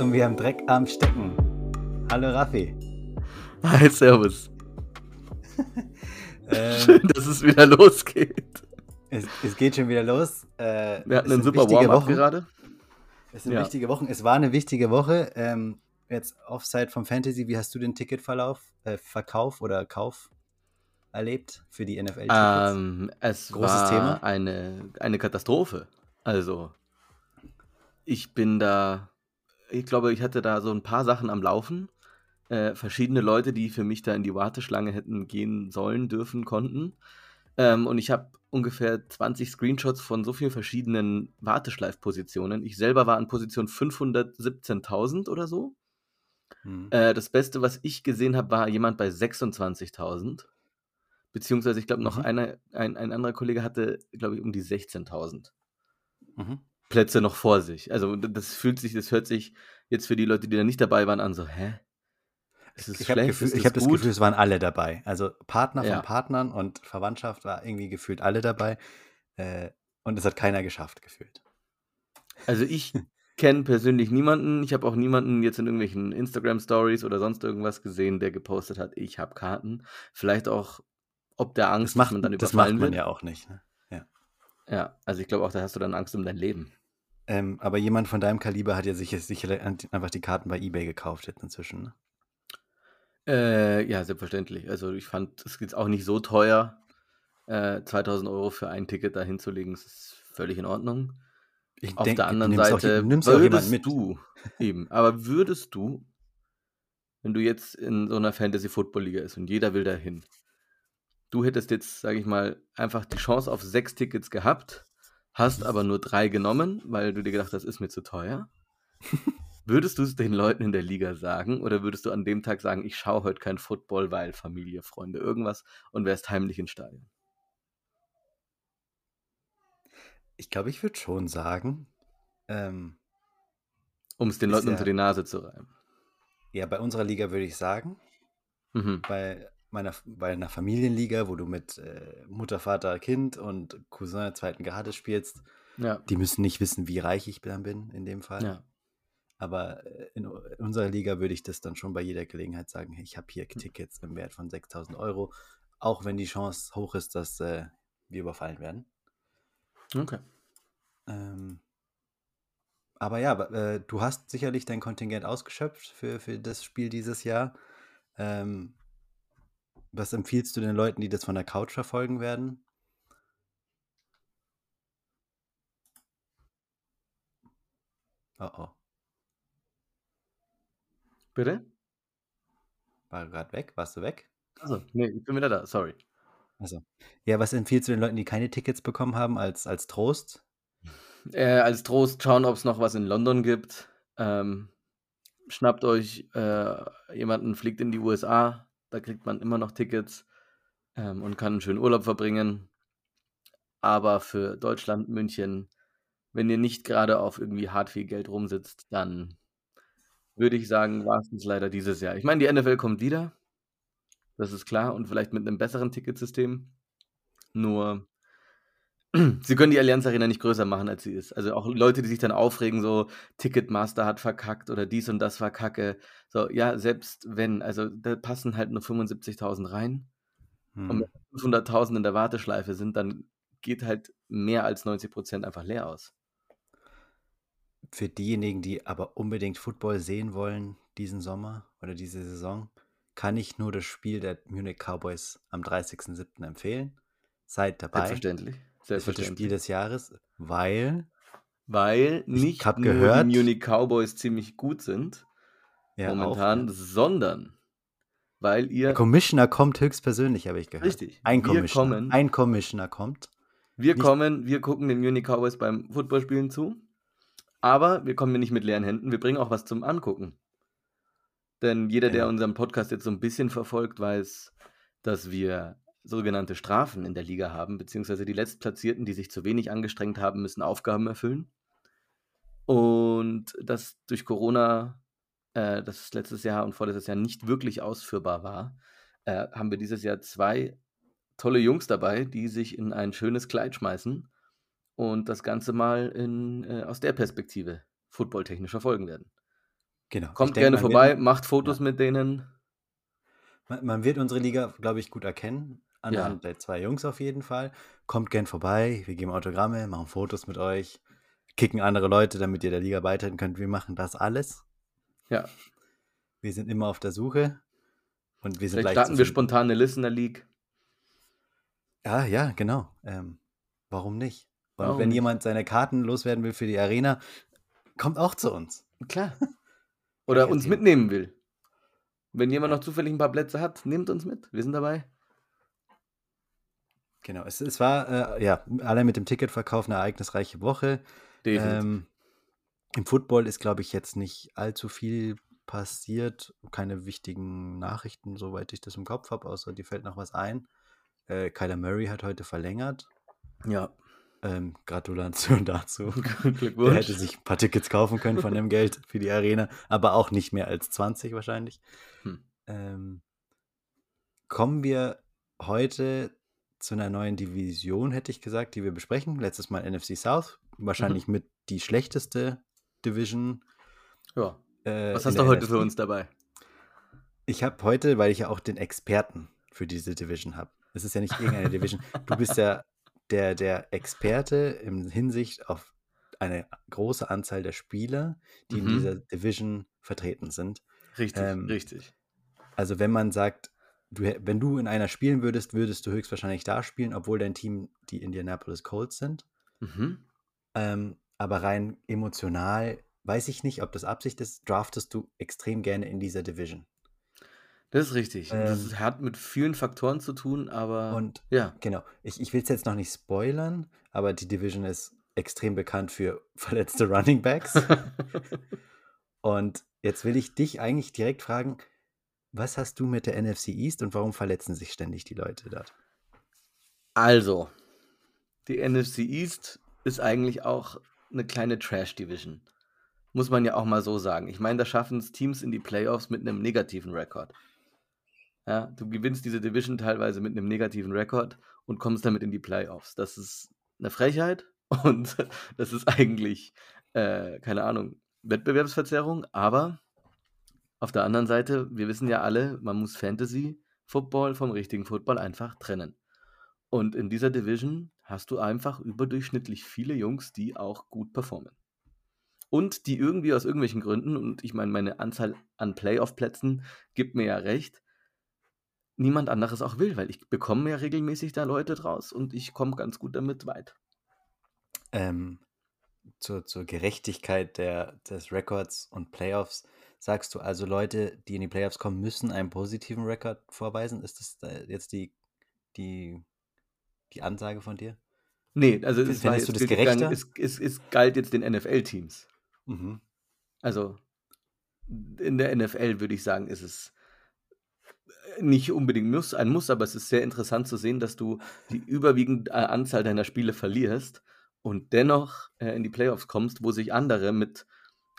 Und wir haben Dreck am Stecken. Hallo Raffi. Hi, Servus. Ähm, Schön, dass es wieder losgeht. es, es geht schon wieder los. Äh, Wir hatten einen super Warm-up gerade. Es sind Ja. wichtige Wochen. Es war eine wichtige Woche. Ähm, jetzt Offside vom Fantasy. Wie hast du den Ticketverlauf, äh, Verkauf oder Kauf erlebt für die NFL-Tickets? Ähm, es Großes war Thema. Eine, eine Katastrophe. Also, ich bin da, ich glaube, ich hatte da so ein paar Sachen am Laufen. Äh, verschiedene Leute, die für mich da in die Warteschlange hätten gehen sollen, dürfen, konnten. Ähm, und ich habe ungefähr 20 Screenshots von so vielen verschiedenen Warteschleifpositionen. Ich selber war an Position 517.000 oder so. Hm. Äh, das Beste, was ich gesehen habe, war jemand bei 26.000. Beziehungsweise, ich glaube, noch Mhm. einer, ein, ein anderer Kollege hatte, glaube ich, um die 16.000 Mhm. Plätze noch vor sich. Also, das fühlt sich, das hört sich jetzt für die Leute, die da nicht dabei waren, an so, hä? Ist es Ich habe schlecht? Ist hab es das gut? Gefühl, es waren alle dabei. Also Partner Ja. von Partnern und Verwandtschaft war irgendwie gefühlt alle dabei. Äh, und es hat keiner geschafft, gefühlt. Also, ich kenne persönlich niemanden. Ich habe auch niemanden jetzt in irgendwelchen Instagram-Stories oder sonst irgendwas gesehen, der gepostet hat, ich habe Karten. Vielleicht auch, ob der Angst, Das macht, dass man dann das überfallen macht man wird. ja auch nicht. Ne? Ja. Ja, also ich glaube auch, da hast du dann Angst um dein Leben. Ähm, aber jemand von deinem Kaliber hat ja sicher, sicher einfach die Karten bei eBay gekauft jetzt inzwischen. Ne? Äh, ja, selbstverständlich. Also ich fand, es ist auch nicht so teuer, äh, 2000 Euro für ein Ticket da hinzulegen. Das ist völlig in Ordnung. Ich Auf denk, der anderen Seite auch würdest mit. du, eben, aber würdest du, wenn du jetzt in so einer Fantasy-Football-Liga ist und jeder will da hin, du hättest jetzt, sage ich mal, einfach die Chance auf sechs Tickets gehabt, hast aber nur drei genommen, weil du dir gedacht hast, das ist mir zu teuer. Würdest du es den Leuten in der Liga sagen oder würdest du an dem Tag sagen, ich schaue heute kein Football, weil Familie, Freunde, irgendwas und wärst heimlich ins Stadion? Ich glaube, ich würde schon sagen, ähm, Um es den Leuten unter ja- die Nase zu reiben. ja, bei unserer Liga würde ich sagen, Mhm. bei meiner bei einer Familienliga, wo du mit äh, Mutter, Vater, Kind und Cousin zweiten Grades spielst, Ja. die müssen nicht wissen, wie reich ich dann bin in dem Fall. ja. Aber äh, in in unserer Liga würde ich das dann schon bei jeder Gelegenheit sagen, ich habe hier Tickets im Wert von 6000 Euro, auch wenn die Chance hoch ist, dass äh, wir überfallen werden. Okay. Ähm, aber ja, äh, du hast sicherlich dein Kontingent ausgeschöpft für, für das Spiel dieses Jahr. Ähm, was empfiehlst du den Leuten, die das von der Couch verfolgen werden? Oh oh, Bitte? war gerade weg? Warst du weg? Also, nee, ich bin wieder da, sorry. Also, ja, was empfiehlst du den Leuten, die keine Tickets bekommen haben, als, als Trost? Äh, als Trost schauen, ob es noch was in London gibt. Ähm, schnappt euch äh, jemanden, fliegt in die USA, da kriegt man immer noch Tickets ähm, und kann einen schönen Urlaub verbringen. Aber für Deutschland, München, wenn ihr nicht gerade auf irgendwie hart viel Geld rumsitzt, dann würde ich sagen, war es leider dieses Jahr. Ich meine, die NFL kommt wieder, das ist klar, und vielleicht mit einem besseren Ticketsystem. Nur Sie können die Allianz Arena nicht größer machen, als sie ist. Also auch Leute, die sich dann aufregen, so Ticketmaster hat verkackt oder dies und das war Kacke. So, ja, selbst wenn, also da passen halt nur 75.000 rein. Und Hm. wenn 500.000 in der Warteschleife sind, dann geht halt mehr als 90% einfach leer aus. Für diejenigen, die aber unbedingt Football sehen wollen diesen Sommer oder diese Saison, kann ich nur das Spiel der Munich Cowboys am 30.07. empfehlen. Seid dabei. Selbstverständlich. Das Spiel Selbstverständlich. des Jahres, weil, Weil nicht nur gehört- die Munich Cowboys ziemlich gut sind, ja, momentan, auch, sondern weil der ihr Commissioner kommt höchstpersönlich, habe ich gehört. Richtig. Ein Commissioner. kommen- Ein Commissioner kommt. Wir Nicht- kommen, wir gucken den Munich Cowboys beim Footballspielen zu, aber wir kommen nicht mit leeren Händen, wir bringen auch was zum Angucken. Denn jeder, der unseren Podcast jetzt so ein bisschen verfolgt, weiß, dass wir sogenannte Strafen in der Liga haben, beziehungsweise die Letztplatzierten, die sich zu wenig angestrengt haben, müssen Aufgaben erfüllen. Und das durch Corona, äh, das letztes Jahr und vorletztes Jahr nicht wirklich ausführbar war, äh, haben wir dieses Jahr zwei tolle Jungs dabei, die sich in ein schönes Kleid schmeißen und das Ganze mal in, äh, aus der Perspektive footballtechnisch verfolgen werden. Genau. Kommt gerne denke, vorbei, wird, macht Fotos ja. mit denen. Man, man, wird unsere Liga, glaube ich, gut erkennen. Anhand ja. der zwei Jungs auf jeden Fall. Kommt gern vorbei, wir geben Autogramme, machen Fotos mit euch, kicken andere Leute, damit ihr der Liga beitreten könnt. Wir machen das alles. Ja. Wir sind immer auf der Suche. Und wir sind Vielleicht starten wir spontan eine Listener League. Ja, ja, genau. Ähm, warum nicht? Und warum wenn jemand seine Karten loswerden will für die Arena, kommt auch zu uns. Klar. Oder uns mitnehmen will. Wenn jemand noch zufällig ein paar Plätze hat, nehmt uns mit. Wir sind dabei. Genau, es, es war äh, ja allein mit dem Ticketverkauf eine ereignisreiche Woche. Ähm, Im Football ist, glaube ich, jetzt nicht allzu viel passiert. Keine wichtigen Nachrichten, soweit ich das im Kopf habe, außer dir fällt noch was ein. Äh, Kyler Murray hat heute verlängert. Ja. Ähm, Gratulation dazu. Glückwunsch. Er hätte sich ein paar Tickets kaufen können von dem Geld für die Arena, aber auch nicht mehr als 20 wahrscheinlich. Hm. Ähm, kommen wir heute zu einer neuen Division, hätte ich gesagt, die wir besprechen. Letztes Mal NFC South. Wahrscheinlich mhm. mit die schlechteste Division. Ja. Äh, Was hast du heute NFC. für uns dabei? Ich habe heute, weil ich ja auch den Experten für diese Division habe. Es ist ja nicht irgendeine Division. Du bist ja der, der Experte in Hinsicht auf eine große Anzahl der Spieler, die mhm. in dieser Division vertreten sind. Richtig, ähm, richtig. Also wenn man sagt, du, wenn du in einer spielen würdest, würdest du höchstwahrscheinlich da spielen, obwohl dein Team die Indianapolis Colts sind. Mhm. Ähm, aber rein emotional weiß ich nicht, ob das Absicht ist, draftest du extrem gerne in dieser Division. Das ist richtig. Ähm, das hat mit vielen Faktoren zu tun, aber und ja. Genau. Ich, ich will es jetzt noch nicht spoilern, aber die Division ist extrem bekannt für verletzte Running Backs. und jetzt will ich dich eigentlich direkt fragen, was hast du mit der NFC East und warum verletzen sich ständig die Leute dort? Also, die NFC East ist eigentlich auch eine kleine Trash-Division. Muss man ja auch mal so sagen. Ich meine, da schaffen es Teams in die Playoffs mit einem negativen Rekord. Ja, du gewinnst diese Division teilweise mit einem negativen Rekord und kommst damit in die Playoffs. Das ist eine Frechheit und das ist eigentlich, äh, keine Ahnung, Wettbewerbsverzerrung. Aber auf der anderen Seite, wir wissen ja alle, man muss Fantasy Football vom richtigen Football einfach trennen. Und in dieser Division hast du einfach überdurchschnittlich viele Jungs, die auch gut performen und die irgendwie aus irgendwelchen Gründen, und ich meine, meine Anzahl an Playoff-Plätzen gibt mir ja recht, niemand anderes auch will, weil ich bekomme ja regelmäßig da Leute draus und ich komme ganz gut damit weit. Ähm, zur, zur Gerechtigkeit der, des Records und Playoffs sagst du also, Leute, die in die Playoffs kommen, müssen einen positiven Rekord vorweisen? Ist das jetzt die, die, die Ansage von dir? Nee, also es, war, du das gerechter? es, es, es galt jetzt den NFL-Teams. Mhm. Also in der NFL würde ich sagen, ist es nicht unbedingt muss, ein Muss, aber es ist sehr interessant zu sehen, dass du die überwiegende äh, Anzahl deiner Spiele verlierst und dennoch äh, in die Playoffs kommst, wo sich andere mit,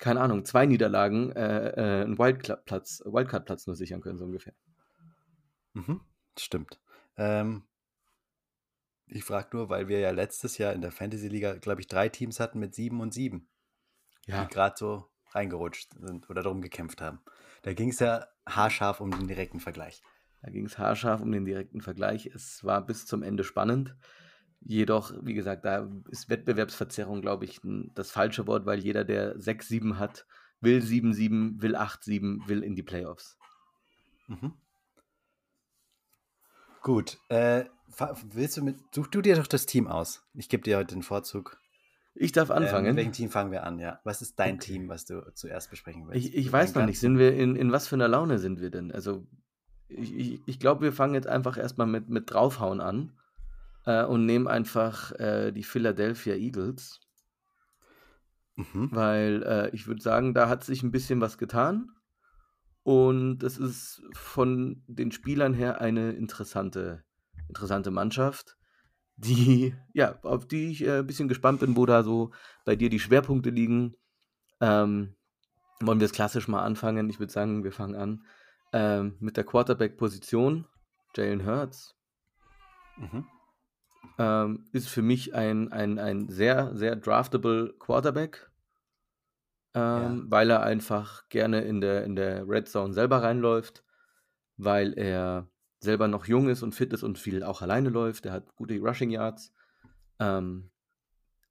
keine Ahnung, zwei Niederlagen äh, äh, einen Wildcard-Platz Wildcard nur sichern können, so ungefähr. Mhm, stimmt. Ähm, ich frage nur, weil wir ja letztes Jahr in der Fantasy-Liga, glaube ich, drei Teams hatten mit sieben und sieben ja. die gerade so reingerutscht sind oder darum gekämpft haben. Da ging es ja haarscharf um den direkten Vergleich. Da ging es haarscharf um den direkten Vergleich. Es war bis zum Ende spannend. Jedoch, wie gesagt, da ist Wettbewerbsverzerrung, glaube ich, das falsche Wort, weil jeder, der 6-7 hat, will 7-7, will 8-7, will in die Playoffs. Mhm. Gut. Äh, willst du mit. Such du dir doch das Team aus. Ich gebe dir heute den Vorzug. Ich darf anfangen. Ähm, welchem Team fangen wir an, ja? Was ist dein okay. Team, was du zuerst besprechen willst? Ich, ich weiß noch nicht, sind wir in, in was für einer Laune sind wir denn? Also, ich, ich, ich glaube, wir fangen jetzt einfach erstmal mit, mit draufhauen an äh, und nehmen einfach äh, die Philadelphia Eagles. Mhm. Weil äh, ich würde sagen, da hat sich ein bisschen was getan. Und es ist von den Spielern her eine interessante, interessante Mannschaft die, ja, auf die ich äh, ein bisschen gespannt bin, wo da so bei dir die Schwerpunkte liegen. Ähm, wollen wir es klassisch mal anfangen? Ich würde sagen, wir fangen an ähm, mit der Quarterback-Position. Jalen Hurts mhm. Ähm, ist für mich ein, ein, ein sehr, sehr draftable Quarterback. Ja. ähm, weil er einfach gerne in der in der Red Zone selber reinläuft, weil er selber noch jung ist und fit ist und viel auch alleine läuft. Er hat gute Rushing Yards. Ähm,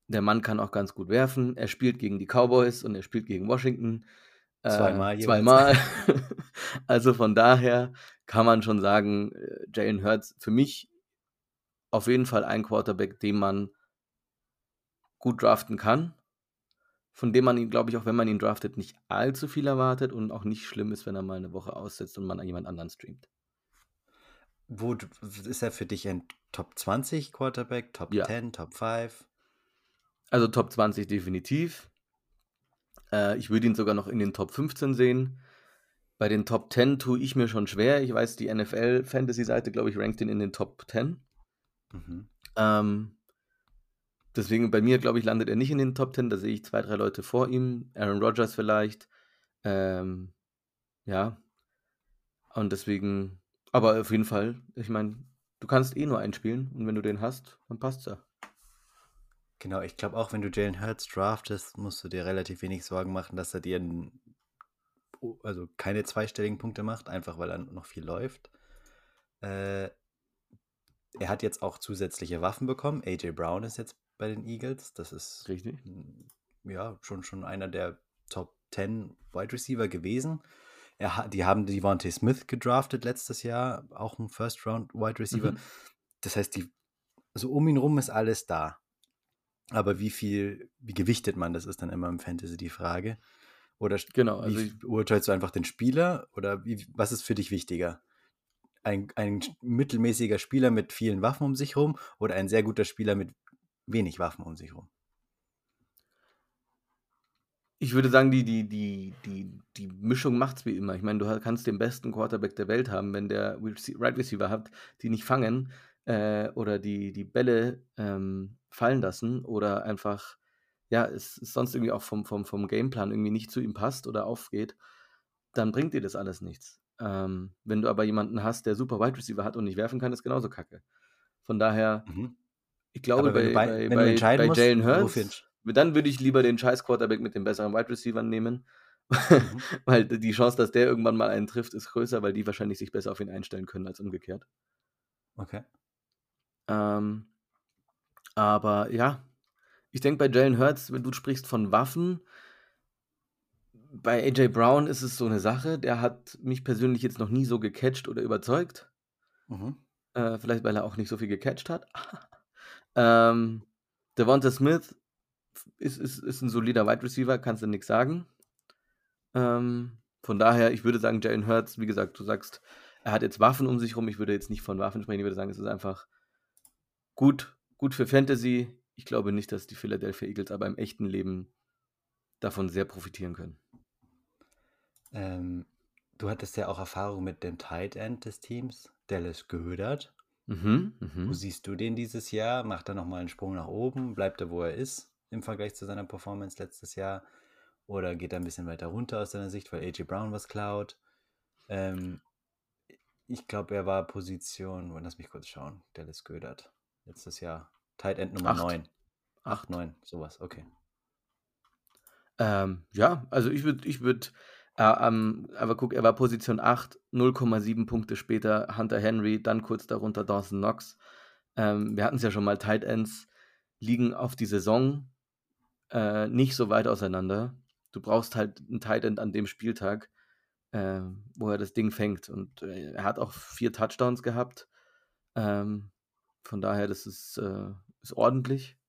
der Mann kann auch ganz gut werfen. Er spielt gegen die Cowboys und er spielt gegen Washington. Äh, Zweimal jeweils. zweimal. Also, von daher kann man schon sagen, äh, Jalen Hurts für mich auf jeden Fall ein Quarterback, den man gut draften kann, von dem man ihn, glaube ich, auch wenn man ihn draftet, nicht allzu viel erwartet und auch nicht schlimm ist, wenn er mal 'ne Woche aussetzt und man an jemand anderen streamt. Wo ist er für dich ein Top 20 Quarterback, Top Ja. 10, Top 5? Also, Top 20 definitiv. Äh, ich würde ihn sogar noch in den Top 15 sehen. Bei den Top 10 tue ich mir schon schwer. Ich weiß, die NFL-Fantasy-Seite, glaube ich, rankt ihn in den Top 10. Mhm. Ähm, deswegen bei mir, glaube ich, landet er nicht in den Top 10. Da sehe ich 2, 3 Leute vor ihm. Aaron Rodgers vielleicht. Ähm, ja. Und deswegen aber auf jeden Fall, ich meine, du kannst eh nur einen spielen und wenn du den hast, dann passt's ja. Genau, ich glaube auch, wenn du Jalen Hurts draftest, musst du dir relativ wenig Sorgen machen, dass er dir 'n o also, keine zweistelligen Punkte macht, einfach weil er noch viel läuft. Äh, er hat jetzt auch zusätzliche Waffen bekommen. A.J. Brown ist jetzt bei den Eagles. Das ist, Richtig. hm, ja, schon schon einer der Top 10 Wide Receiver gewesen. Er die haben Devonta Smith gedraftet letztes Jahr, auch 'n First Round Wide Receiver. Mhm. Das heißt, die so um ihn rum ist alles da. Aber wie viel wie gewichtet man das, ist dann immer im Fantasy die Frage. Oder Genau, wie also f ich beurteilst du einfach den Spieler oder wie was ist für dich wichtiger? Ein ein mittelmäßiger Spieler mit vielen Waffen um sich rum oder ein sehr guter Spieler mit wenig Waffen um sich rum? Ich würde sagen, die die die die die Mischung macht's wie immer. Ich meine, du kannst den besten Quarterback der Welt haben, wenn der Wide Receiver hat, die nicht fangen, äh, oder die die Bälle, ähm, fallen lassen oder einfach, ja, es es sonst irgendwie auch vom vom vom Gameplan irgendwie nicht zu ihm passt oder aufgeht, dann bringt dir das alles nichts. Ähm, wenn du aber jemanden hast, der super Wide Receiver hat und nicht werfen kann, ist genauso Kacke. Von daher, Mhm. ich glaube, bei bei bei bei musst, Jalen Hurts, dann würde ich lieber den scheiß Quarterback mit den besseren Wide Receivern nehmen, Mhm. weil die Chance, dass der irgendwann mal einen trifft, ist größer, weil die wahrscheinlich sich besser auf ihn einstellen können als umgekehrt. Okay. Ähm, aber ja, ich denke bei Jalen Hurts, wenn du sprichst von Waffen bei A.J. Brown ist es so 'ne Sache, der hat mich persönlich jetzt noch nie so gecatcht oder überzeugt. Mhm. Äh, vielleicht, weil er auch nicht so viel gecatcht hat. Ähm, Devonta Smith ist ist ist 'n solider Wide Receiver, kannst du nix sagen. Ähm, von daher, ich würde sagen, Jalen Hurts, wie gesagt, du sagst, er hat jetzt Waffen um sich rum. Ich würde jetzt nicht von Waffen sprechen. Ich würde sagen, es ist einfach gut gut für Fantasy. Ich glaube nicht, dass die Philadelphia Eagles aber im echten Leben davon sehr profitieren können. Ähm, du hattest ja auch Erfahrung mit dem Tight End des Teams, Dallas Goedert. Mhm, Wo mhm. siehst du den dieses Jahr? Macht er noch mal 'n Sprung nach oben? Bleibt er, wo er ist im Vergleich zu seiner Performance letztes Jahr? Oder geht er 'n bisschen weiter runter aus deiner Sicht, weil A.J. Brown was klaut? Ähm, ich glaube, er war Position lass mich kurz schauen, Dallas Goedert letztes Jahr. Tight End Nummer 8. 9. 8, 8. 9, so was, okay. Ähm, ja, also ich würde ich würde äh, ähm, aber guck, er war Position 8, 0,7 Punkte später Hunter Henry, dann kurz darunter Dawson Knox. Ähm, wir hatten's ja schon mal, Tight Ends liegen auf die Saison, äh, nicht so weit auseinander. Du brauchst halt 'n Tight End an dem Spieltag, ähm, wo er das Ding fängt. Und, äh, er hat auch 4 Touchdowns gehabt. Ähm, von daher, das ist, äh ist ordentlich.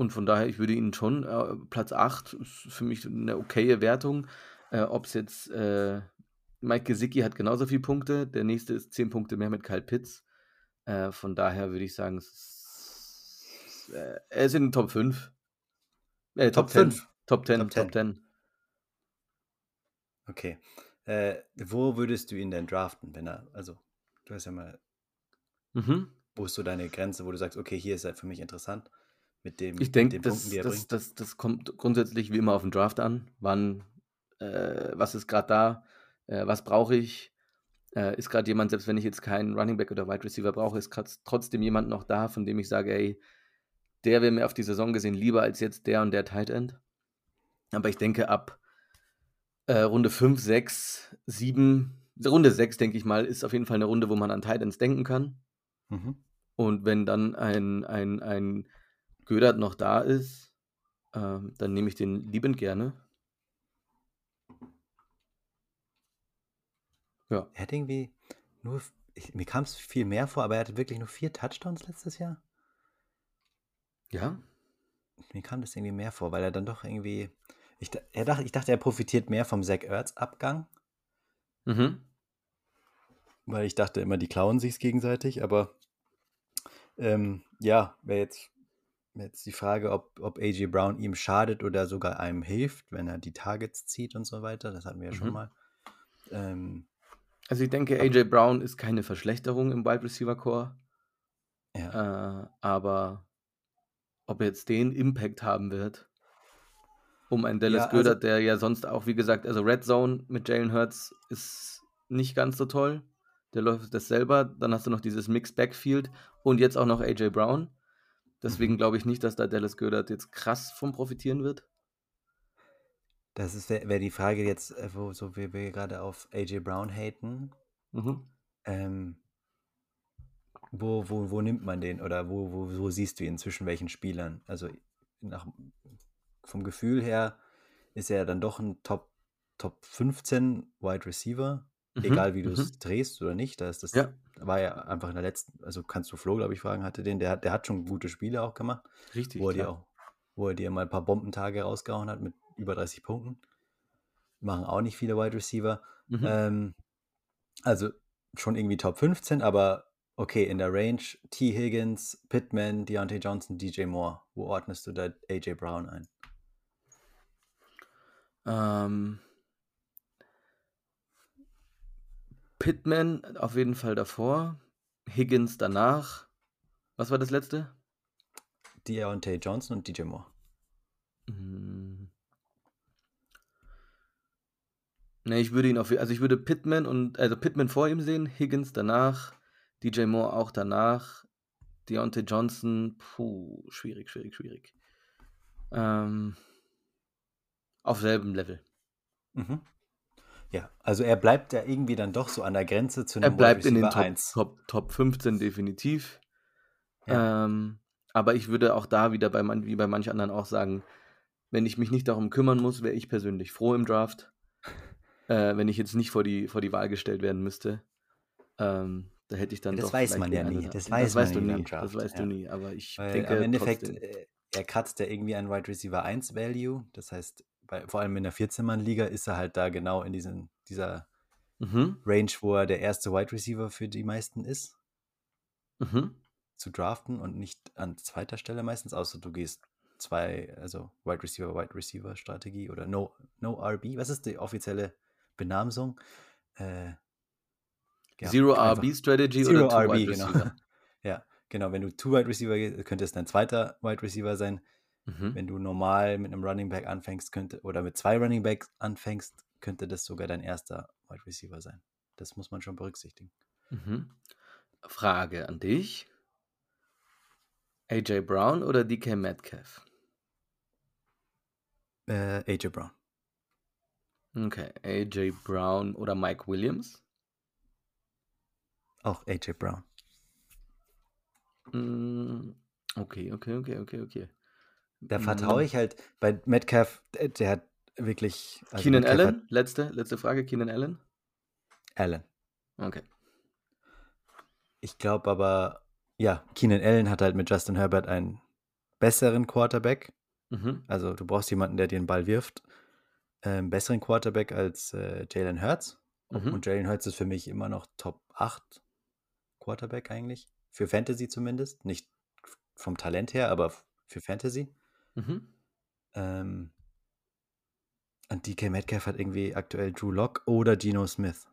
Und von daher, ich würde ihn schon äh, Platz 8 ist für mich 'ne okaye Wertung. Äh, ob's jetzt, äh Mike Gesicki hat genauso viel Punkte. Der nächste ist 10 Punkte mehr mit Kyle Pitts. Äh, von daher würde ich sagen, es ist äh, er ist in den Top 5. Äh, Top Top 10. 5? Top 10, Top Top 10. 10. Okay. Wo würdest du ihn denn draften, wenn er also, du hast ja mal Mhm. wo ist so deine Grenze, wo du sagst: „Okay, hier ist er für mich interessant mit dem Ich denke, den das das bringt?“ das das kommt grundsätzlich wie immer auf 'n Draft an. Wann äh, was ist grad da? Äh, was brauche ich? Äh, ist grad jemand selbst wenn ich jetzt keinen Running Back oder Wide Receiver brauche, ist grad trotzdem jemand noch da, von dem ich sage: „Ey, der wäre mir auf die Saison gesehen lieber als jetzt der und der Tight End. Aber ich denke, ab äh, Runde 5, 6, 7, Runde 6, denke ich mal, ist auf jeden Fall eine Runde, wo man an Titans denken kann. Mhm. Und wenn dann ein, ein, ein Gödert noch da ist, äh, dann nehme ich den liebend gerne. Ja. Er hat irgendwie nur, ich, mir kam es viel mehr vor, aber er hatte wirklich nur vier Touchdowns letztes Jahr. Ja. Mir kam das irgendwie mehr vor, weil er dann doch irgendwie, ich, er dachte, ich dachte, er profitiert mehr vom Zach Ertz Abgang. Mhm. Weil ich dachte immer, die klauen sich gegenseitig, aber ähm, ja, wäre jetzt, jetzt die Frage, ob, ob AJ Brown ihm schadet oder sogar einem hilft, wenn er die Targets zieht und so weiter. Das hatten wir ja mhm. schon mal. Ähm, also ich denke, AJ Brown ist keine Verschlechterung im Wide Receiver Core. Ja. Äh, aber ob er jetzt den Impact haben wird, um einen Dallas ja, also, der ja sonst auch, wie gesagt, also Red Zone mit Jalen Hurts ist nicht ganz so toll. Der läuft das selber. Dann hast du noch dieses Mixed Backfield und jetzt auch noch AJ Brown. Deswegen mhm. glaube ich nicht, dass da Dallas Goedert jetzt krass von profitieren wird. Das wäre wär die Frage jetzt, äh, wo so wie wir gerade auf AJ Brown haten. Mhm. Ähm, wo, wo, wo nimmt man den oder wo, wo, wo siehst du ihn zwischen welchen Spielern? Also nach, vom Gefühl her ist er dann doch ein Top, Top 15 Wide Receiver. Egal wie du es mhm. drehst oder nicht. Da ist das ja. war ja einfach in der letzten, also kannst du Flo, glaube ich, fragen, hatte den, der, der hat schon gute Spiele auch gemacht. Richtig. Wo er, dir auch, wo er dir mal ein paar Bombentage rausgehauen hat mit über 30 Punkten. Machen auch nicht viele Wide Receiver. Mhm. Ähm, also schon irgendwie Top 15, aber Okay, in der Range T. Higgins, Pittman, Deontay Johnson, DJ Moore. Wo ordnest du da AJ Brown ein? Ähm, Pittman auf jeden Fall davor. Higgins danach. Was war das letzte? Deontay Johnson und DJ Moore. Hm. Ne, ich würde ihn auf, also ich würde Pittman und also Pittman vor ihm sehen, Higgins danach, DJ Moore auch danach. Deontay Johnson, puh, schwierig, schwierig, schwierig. Ähm, auf selben Level. Mhm. Ja, also er bleibt ja irgendwie dann doch so an der Grenze zu einem Er bleibt in den Top, Top, Top 15 definitiv. Ja. Ähm, aber ich würde auch da wieder bei man, wie bei manchen anderen auch sagen, wenn ich mich nicht darum kümmern muss, wäre ich persönlich froh im Draft. Äh, wenn ich jetzt nicht vor die, vor die Wahl gestellt werden müsste. Ähm, da hätte ich dann das doch weiß man ja nie. Das, weiß das weißt du nie. Das weißt ja. du nie. Aber ich Weil denke. Im Endeffekt, trotzdem. Äh, er kratzt ja irgendwie ein Wide Receiver 1 Value. Das heißt, bei, vor allem in der 14-Mann-Liga ist er halt da genau in diesen, dieser mhm. Range, wo er der erste Wide Receiver für die meisten ist. Mhm. Zu draften und nicht an zweiter Stelle meistens, außer du gehst zwei, also Wide Receiver, Wide Receiver Strategie oder No, no RB. Was ist die offizielle Benamsung? Äh, ja, Zero RB Strategy Zero oder Two RB, Wide genau. Receiver. ja, genau. Wenn du Two Wide Receiver gehst, könnte es dein zweiter Wide Receiver sein. Mhm. Wenn du normal mit einem Running Back anfängst, könnte, oder mit zwei Running Backs anfängst, könnte das sogar dein erster Wide Receiver sein. Das muss man schon berücksichtigen. Mhm. Frage an dich. AJ Brown oder DK Metcalf? Äh, AJ Brown. Okay, AJ Brown oder Mike Williams? Auch AJ Brown. Mm, okay, okay, okay, okay, okay. Da vertraue ich halt bei Metcalf, der hat wirklich. Also Keenan Metcalf Allen? Letzte, letzte Frage, Keenan Allen? Allen. Okay. Ich glaube aber, ja, Keenan Allen hat halt mit Justin Herbert einen besseren Quarterback. Mhm. Also du brauchst jemanden, der dir den Ball wirft. Ähm, besseren Quarterback als äh, Jalen Hurts. Mhm. Und Jalen Hurts ist für mich immer noch Top 8 Quarterback eigentlich. Für Fantasy zumindest. Nicht vom Talent her, aber für Fantasy. Mhm. Ähm, und DK Metcalf hat irgendwie aktuell Drew Lock oder Geno Smith.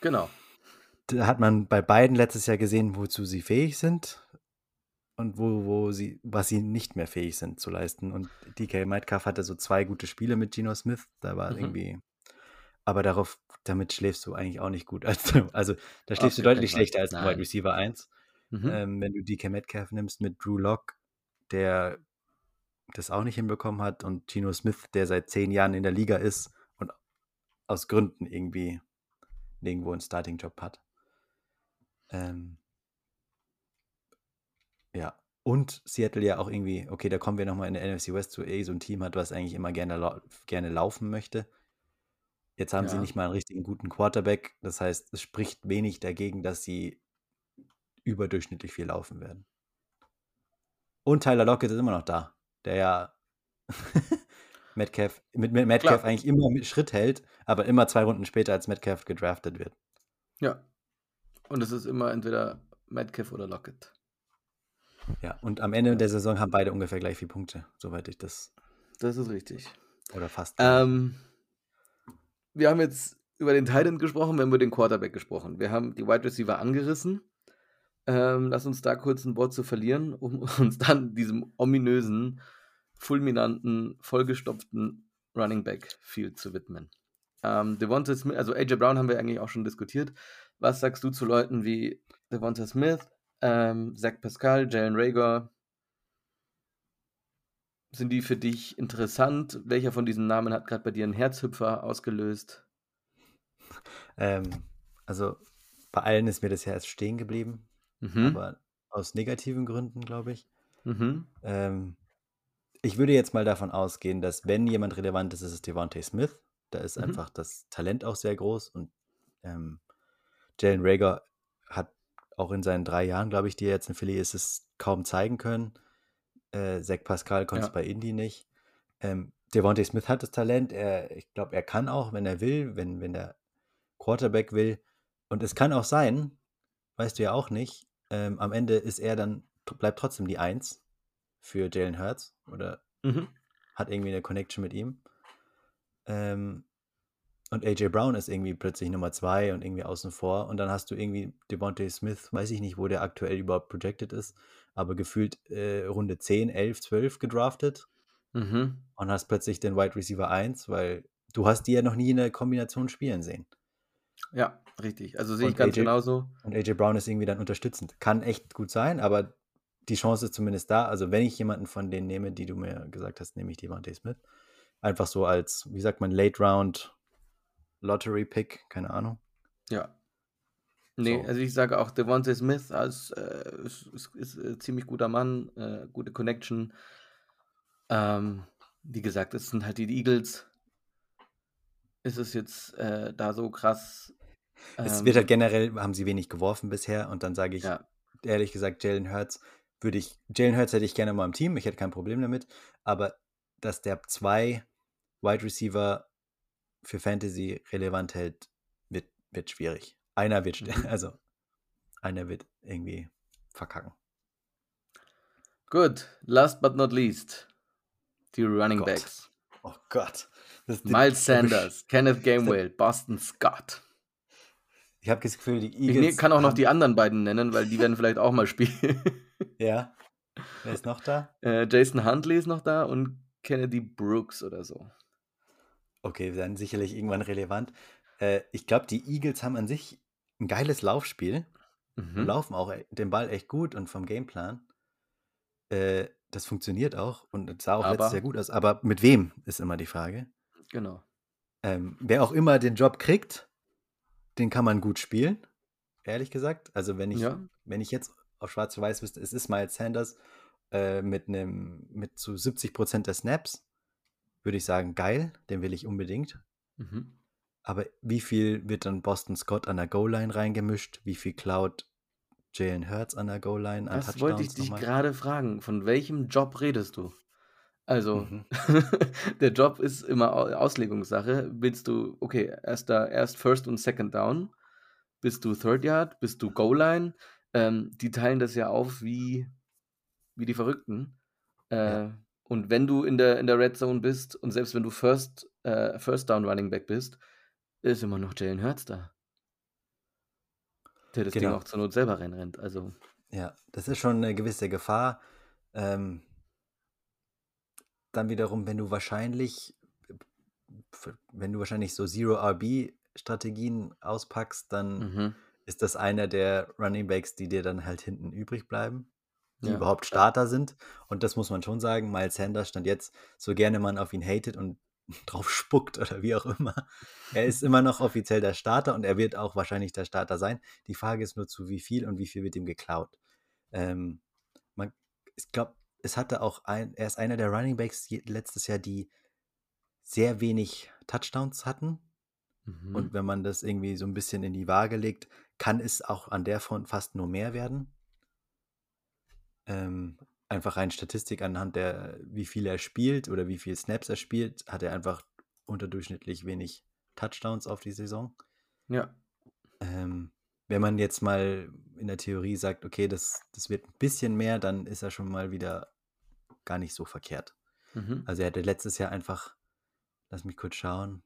Genau. Da hat man bei beiden letztes Jahr gesehen, wozu sie fähig sind und wo, wo sie, was sie nicht mehr fähig sind zu leisten. Und DK Metcalf hatte so zwei gute Spiele mit Geno Smith. Da war mhm. irgendwie aber darauf, damit schläfst du eigentlich auch nicht gut. Also, also da schläfst du deutlich schlechter als ein Wide Receiver 1. Mhm. Ähm, wenn du DK Metcalf nimmst mit Drew Lock, der das auch nicht hinbekommen hat, und Gino Smith, der seit zehn Jahren in der Liga ist und aus Gründen irgendwie nirgendwo einen Starting-Job hat. Ähm, ja, und Seattle ja auch irgendwie, okay, da kommen wir nochmal in der NFC West zu, eh so ein Team hat, was eigentlich immer gerne, lau gerne laufen möchte. Jetzt haben sie Ja. nicht mal einen richtigen guten Quarterback. Das heißt, es spricht wenig dagegen, dass sie überdurchschnittlich viel laufen werden. Und Tyler Lockett ist immer noch da, der ja Metcalf, mit, mit Metcalf Klar. eigentlich immer mit Schritt hält, aber immer zwei Runden später als Metcalf gedraftet wird. Ja. Und es ist immer entweder Metcalf oder Lockett. Ja, und am Ende Ja. der Saison haben beide ungefähr gleich viele Punkte, soweit ich das, Das ist richtig. oder fast. Ähm, wir haben jetzt über den Titan gesprochen, wir haben über den Quarterback gesprochen. Wir haben die Wide Receiver angerissen. Ähm, lass uns da kurz ein Wort zu verlieren, um uns dann diesem ominösen, fulminanten, vollgestopften Running Back Field zu widmen. Ähm, Devonta Smith, also AJ Brown haben wir eigentlich auch schon diskutiert. Was sagst du zu Leuten wie Devonta Smith, ähm, Zach Pascal, Jalen Rager? Sind die für dich interessant? Welcher von diesen Namen hat gerade bei dir einen Herzhüpfer ausgelöst? Ähm, also bei allen ist mir das Herz stehen geblieben, Mhm. aber aus negativen Gründen, glaube ich. Mhm. Ähm, ich würde jetzt mal davon ausgehen, dass wenn jemand relevant ist, ist es Devontae Smith. Da ist Mhm. einfach das Talent auch sehr groß und ähm, Jalen Rager hat auch in seinen drei Jahren, glaube ich, die er jetzt in Philly ist, es kaum zeigen können. Äh, Zach Pascal konnte es Ja. bei Indy nicht. Ähm, Devontae Smith hat das Talent. Er, ich glaube, er kann auch, wenn er will, wenn, wenn der Quarterback will. Und es kann auch sein, weißt du ja auch nicht, ähm, am Ende ist er dann, bleibt trotzdem die Eins für Jalen Hurts oder Mhm. hat irgendwie eine Connection mit ihm. Ähm, und AJ Brown ist irgendwie plötzlich Nummer zwei und irgendwie außen vor. Und dann hast du irgendwie Devontae Smith, weiß ich nicht, wo der aktuell überhaupt projected ist, aber gefühlt äh, Runde 10, 11, 12 gedraftet Mhm. und hast plötzlich den Wide Receiver 1, weil du hast die ja noch nie in der Kombination spielen sehen. Ja, richtig. Also sehe ich ganz AJ genauso. Und AJ Brown ist irgendwie dann unterstützend. Kann echt gut sein, aber die Chance ist zumindest da. Also wenn ich jemanden von denen nehme, die du mir gesagt hast, nehme ich Devontae Smith. Einfach so als, wie sagt man, Late Round Lottery Pick, keine Ahnung. Ja. Nee, So. also ich sage auch Devontae Smith als äh, ist, ist, ist äh, ziemlich guter Mann, äh, gute Connection. Ähm, wie gesagt, es sind halt die Eagles. Ist es jetzt äh, da so krass? Es wird halt Ähm, generell, haben sie wenig geworfen bisher und dann sage ich, ja. ehrlich gesagt, Jalen Hurts würde ich, Jalen Hurts hätte ich gerne mal im Team, ich hätte kein Problem damit, aber dass der zwei Wide Receiver für Fantasy relevant hält, wird, wird schwierig. Einer wird, Mhm. also einer wird irgendwie verkacken. Gut, last but not least, die Running Gott. Backs. Oh Gott. Miles Sanders, Kenneth Gamewell, Boston Scott. ich habe das Gefühl, die Ich ne, Eagles kann auch noch die anderen beiden nennen, weil die werden vielleicht auch mal spielen. ja, wer ist noch da? äh, Jason Huntley ist noch da und Kennedy Brooks oder so. Okay, dann sicherlich irgendwann relevant. Äh, ich glaube, die Eagles haben an sich ein geiles Laufspiel Mhm. laufen auch e- den Ball echt gut und vom Gameplan. Äh, das funktioniert auch und es sah auch letztes Jahr Aber, gut aus. Aber mit wem ist immer die Frage. Genau. Ähm, wer auch immer den Job kriegt, den kann man gut spielen, ehrlich gesagt. Also wenn ich, Ja. wenn ich jetzt auf schwarz weiß wüsste, es ist Miles Sanders äh, mit einem, mit zu 70% der Snaps, würde ich sagen, geil, den will ich unbedingt. Mhm. Aber wie viel wird dann Boston Scott an der Goal-Line reingemischt? Wie viel klaut Jalen Hurts an der Goal-Line Das wollte ich dich gerade fragen. Von welchem Job redest du? Also, Mhm. der Job ist immer Au- Auslegungssache. Willst du, okay, erst, da, erst First und Second Down? Bist du Third Yard? Bist du Goal Line? Ähm, die teilen das ja auf wie, wie die Verrückten. Ja. Äh, und wenn du in der, in der Red Zone bist und selbst wenn du First, äh, First Down Running Back bist, ist immer noch Jalen Hurts da, der das Ding Genau. auch zur Not selber reinrennt. Also, Ja, das ist schon eine gewisse Gefahr. Ähm, dann wiederum, wenn du wahrscheinlich, wenn du wahrscheinlich so Zero-RB-Strategien auspackst, dann mhm. ist das einer der Running Backs, die dir dann halt hinten übrig bleiben, die Ja. überhaupt Starter sind. Und das muss man schon sagen, Miles Sanders stand jetzt, so gerne man auf ihn hatet und drauf spuckt oder wie auch immer. Er ist immer noch offiziell der Starter und er wird auch wahrscheinlich der Starter sein. Die Frage ist nur zu wie viel und wie viel wird ihm geklaut. Ähm, man, ich glaube, es hatte auch ein, er ist einer der Running Backs letztes Jahr, die sehr wenig Touchdowns hatten. Mhm. Und wenn man das irgendwie so ein bisschen in die Waage legt, kann es auch an der Front fast nur mehr werden. Ähm, einfach rein Statistik anhand der, wie viel er spielt oder wie viel Snaps er spielt, hat er einfach unterdurchschnittlich wenig Touchdowns auf die Saison. ja. Ähm, wenn man jetzt mal in der Theorie sagt, okay, das, das wird ein bisschen mehr, dann ist er schon mal wieder gar nicht so verkehrt. Mhm. Also er hatte letztes Jahr einfach, lass mich kurz schauen,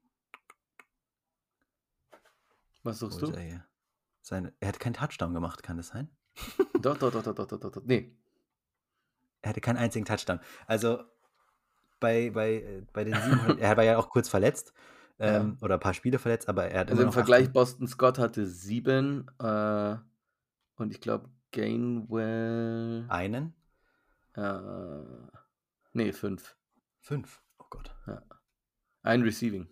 Was suchst wo du? er? Seine, er hat keinen Touchdown gemacht, kann das sein? Doch, doch, doch, doch, doch, doch, doch, doch. Nee. Er hatte keinen einzigen Touchdown. Also bei, bei, äh, bei den 700, er war ja auch kurz verletzt Ja. ähm, oder ein paar Spiele verletzt, aber er hat Also im Vergleich, 8 Boston Scott hatte sieben äh, und ich glaube Gainwell. einen, Äh, nee, fünf. fünf. Oh Gott. Ein Receiving.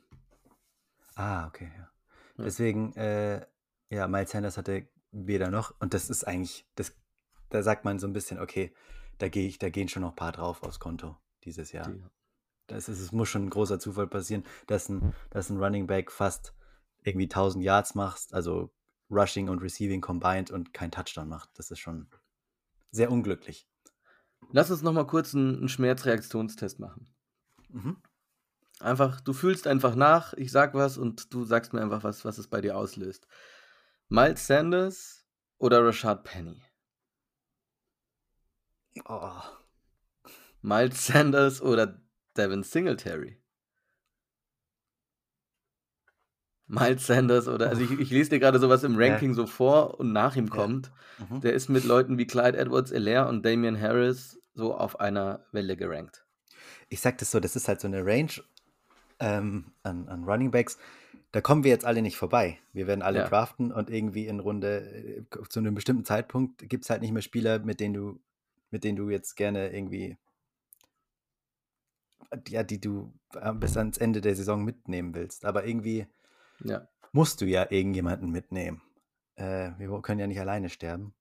Ah, okay, ja. Ja. Deswegen, äh, ja, Miles Sanders hatte weder noch und das ist eigentlich, das, da sagt man so ein bisschen, okay, da gehe ich, da gehen schon noch ein paar drauf aufs Konto dieses Jahr. Die, Das ist, es muss schon ein großer Zufall passieren, dass ein, dass ein Running Back fast irgendwie 1000 Yards macht, also Rushing und Receiving combined und kein Touchdown macht. Das ist schon sehr unglücklich. Lass uns noch mal kurz einen, einen Schmerzreaktionstest machen. Mhm. Einfach, du fühlst einfach nach, ich sag was und du sagst mir einfach was, was es bei dir auslöst. Miles Sanders oder Rashad Penny? Oh, Miles Sanders oder Devin Singletary? Miles Sanders oder, also ich, ich lese dir gerade sowas im Ja. Ranking so vor und nach ihm Ja. kommt. mhm. Der ist mit Leuten wie Clyde Edwards Elaire und Damian Harris so auf einer Welle gerankt. ich sag das so, das ist halt so eine Range ähm, an, an Running Backs. Da kommen wir jetzt alle nicht vorbei. Wir werden alle Ja. draften und irgendwie in Runde äh, zu einem bestimmten Zeitpunkt gibt es halt nicht mehr Spieler, mit denen du, mit denen du jetzt gerne irgendwie, ja, die du äh, bis ans Ende der Saison mitnehmen willst. Aber irgendwie Ja. musst du ja irgendjemanden mitnehmen. Äh, wir können ja nicht alleine sterben.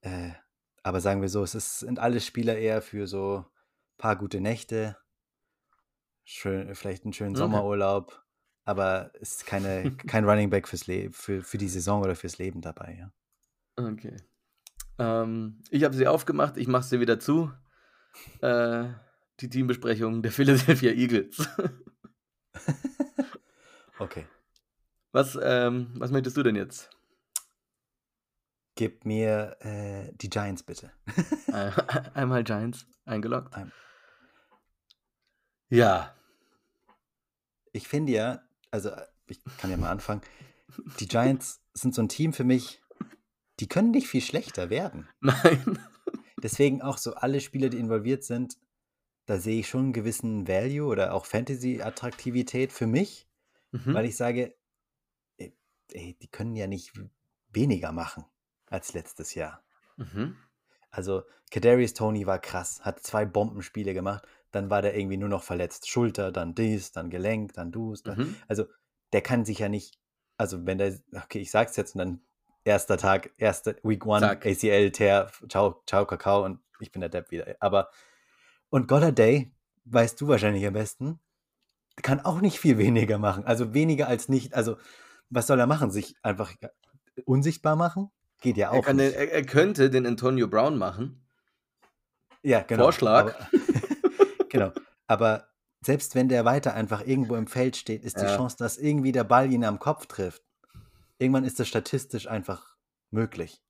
Äh, aber sagen wir so, es ist, sind alle Spieler eher für so ein paar gute Nächte, schön, vielleicht einen schönen Okay. Sommerurlaub, aber es ist keine, kein Running Back fürs Le für, für die Saison oder fürs Leben dabei. Ja. Okay. Ähm, ich habe sie aufgemacht, ich mache sie wieder zu. Äh, die Teambesprechung der Philadelphia Eagles. Okay. Was, ähm, was möchtest du denn jetzt? Gib mir äh, die Giants bitte. Einmal Giants eingeloggt. Ein- Ja. Ich finde ja, also ich kann ja mal anfangen, die Giants sind so ein Team für mich, die können nicht viel schlechter werden. Nein. Deswegen auch so alle Spieler, die involviert sind, da sehe ich schon einen gewissen Value oder auch Fantasy-Attraktivität für mich, Mhm. weil ich sage, ey, die können ja nicht weniger machen als letztes Jahr. Mhm. Also Kadarius Tony war krass, hat zwei Bombenspiele gemacht, dann war der irgendwie nur noch verletzt. Schulter, dann dies, dann Gelenk, dann dus. Dann, Mhm. Also der kann sich ja nicht, also wenn der, okay, ich sag's jetzt und dann erster Tag, erste Week One, Zack. ACL, Tear, ciao, ciao, Kakao und ich bin der Depp wieder. Aber, und Golladay, weißt du wahrscheinlich am besten, kann auch nicht viel weniger machen. Also weniger als nicht, also was soll er machen? Sich einfach unsichtbar machen? Geht ja Er, auch kann den, er, er könnte den Antonio Brown machen. Ja, genau. Vorschlag. Aber, genau. Aber selbst wenn der weiter einfach irgendwo im Feld steht, ist die Ja. Chance, dass irgendwie der Ball ihn am Kopf trifft. Irgendwann ist das statistisch einfach möglich.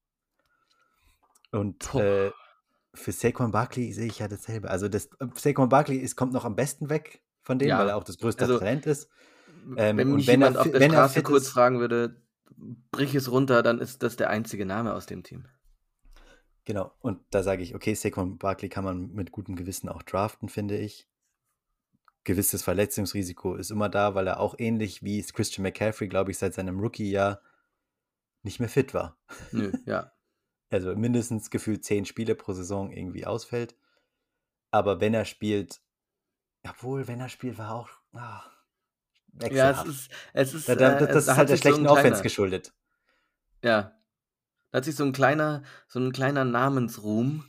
Und äh, für Saquon Barkley sehe ich ja dasselbe. Also das, äh, Saquon Barkley ist, kommt noch am besten weg von dem, Ja. weil er auch das größte Also, Talent ist. Ähm, wenn mich wenn er jemand auf fi- der er Straße kurz ist- fragen würde, brich es runter, dann ist das der einzige Name aus dem Team. Genau, und da sage ich, okay, Saquon Barkley kann man mit gutem Gewissen auch draften, finde ich. Gewisses Verletzungsrisiko ist immer da, weil er auch ähnlich wie Christian McCaffrey, glaube ich, seit seinem Rookie-Jahr nicht mehr fit war. Nö, ja. Also mindestens gefühlt zehn Spiele pro Saison irgendwie ausfällt. Aber wenn er spielt, obwohl, wenn er spielt, war auch ah, Ja, es wechselhaft. ist, es ist, Da, da, äh, das es ist hat halt der so schlechten ein Offense geschuldet. ja, da hat sich so ein kleiner, so ein kleiner Namensruhm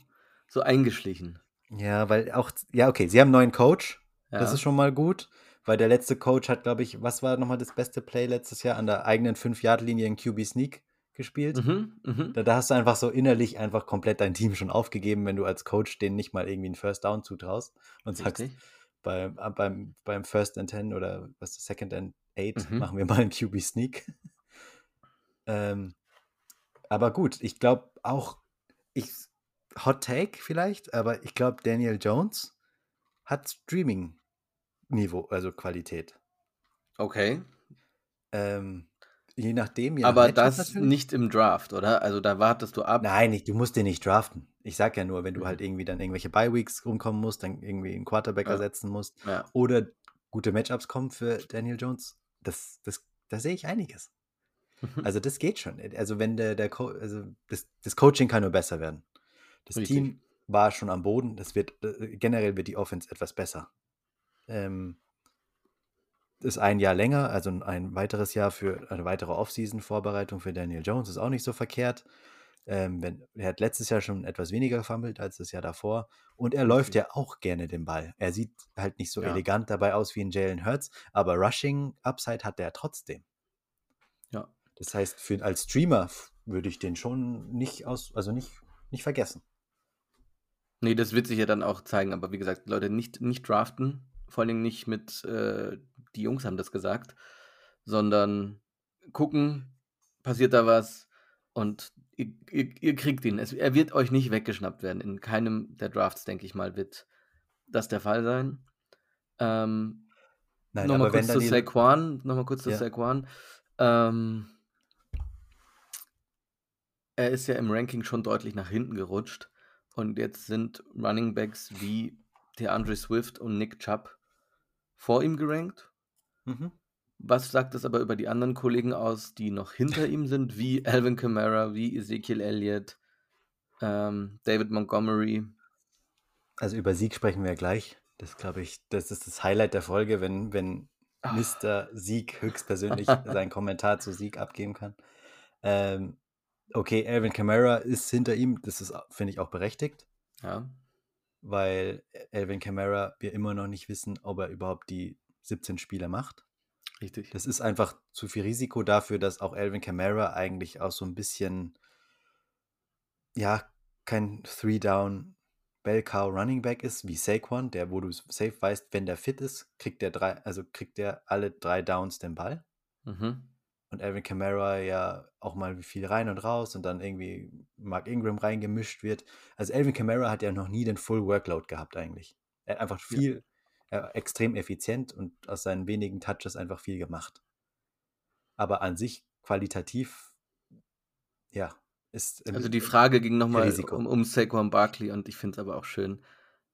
so eingeschlichen. Ja, weil auch, ja, okay, sie haben einen neuen Coach. Das ist Ja. schon mal gut, weil der letzte Coach hat, glaube ich, was war nochmal das beste Play letztes Jahr? An der eigenen 5-Yard-Linie in QB Sneak gespielt. Mhm, mhm. Da, da hast du einfach so innerlich einfach komplett dein Team schon aufgegeben, wenn du als Coach denen nicht mal irgendwie einen First Down zutraust und sagst, Richtig. beim, äh, beim, beim First and Ten oder was ist Second and Eight Mhm. machen wir mal einen QB Sneak. ähm, aber gut, ich glaube auch, ich, Hot Take vielleicht, aber ich glaube, Daniel Jones hat Streaming-Niveau, also Qualität. Okay. Ähm, je nachdem, je nach Aber Matchup das natürlich. nicht im Draft, oder? Also da wartest du ab. Nein, ich, du musst den nicht draften. Ich sag ja nur, wenn du Mhm. halt irgendwie dann irgendwelche Bye-Weeks rumkommen musst, dann irgendwie einen Quarterback Ja. ersetzen musst Ja. oder gute Matchups kommen für Daniel Jones, das, das, da sehe ich einiges. Mhm. Also das geht schon. Also wenn der, der Co also das, das Coaching kann nur besser werden. Das Richtig. Team war schon am Boden. Das wird äh, generell wird die Offense etwas besser. Ähm, ist ein Jahr länger, also ein weiteres Jahr für eine weitere Offseason-Vorbereitung für Daniel Jones ist auch nicht so verkehrt. Ähm, wenn, er hat letztes Jahr schon etwas weniger gefummelt als das Jahr davor. Und er läuft ja auch gerne den Ball. Er sieht halt nicht so Ja. elegant dabei aus wie ein Jalen Hurts, aber Rushing Upside hat er trotzdem. Ja. Das heißt, für, als Streamer würde ich den schon nicht aus, also nicht, nicht vergessen. Nee, das wird sich ja dann auch zeigen, aber wie gesagt, Leute, nicht, nicht draften, vor allem nicht mit, äh, die Jungs haben das gesagt, sondern gucken, passiert da was und ihr, ihr, ihr kriegt ihn. Es, er wird euch nicht weggeschnappt werden. In keinem der Drafts, denke ich mal, wird das der Fall sein. Ähm, Nein, nochmal kurz zu Saquon, nochmal kurz zu Ja. Saquon. Ähm, er ist ja im Ranking schon deutlich nach hinten gerutscht. Und jetzt sind Running Backs wie DeAndre Swift und Nick Chubb vor ihm gerankt. Mhm. Was sagt es aber über die anderen Kollegen aus, die noch hinter ihm sind, wie Alvin Kamara, wie Ezekiel Elliott, ähm, David Montgomery? Also über Sieg sprechen wir ja gleich. Das glaube ich, das ist das Highlight der Folge, wenn, wenn Ah. Mr. Sieg höchstpersönlich seinen Kommentar zu Sieg abgeben kann. Ähm, okay, Alvin Kamara ist hinter ihm, das ist, finde ich, auch berechtigt, Ja, weil Alvin Kamara wir immer noch nicht wissen, ob er überhaupt die 17 Spiele macht. Richtig. Das ist einfach zu viel Risiko dafür, dass auch Alvin Kamara eigentlich auch so ein bisschen, ja, kein Three-Down Bell-Cow Running Back ist, wie Saquon, der, wo du safe weißt, wenn der fit ist, kriegt der drei, also kriegt der alle drei Downs den Ball. Mhm. Und Alvin Kamara ja auch mal viel rein und raus und dann irgendwie Mark Ingram reingemischt wird. Also Alvin Kamara hat ja noch nie den Full Workload gehabt eigentlich. Er hat einfach Ja. viel, äh, extrem effizient und aus seinen wenigen Touches einfach viel gemacht. Aber an sich qualitativ, ja, ist Also die Frage ging nochmal um, um Saquon Barkley und ich finde es aber auch schön,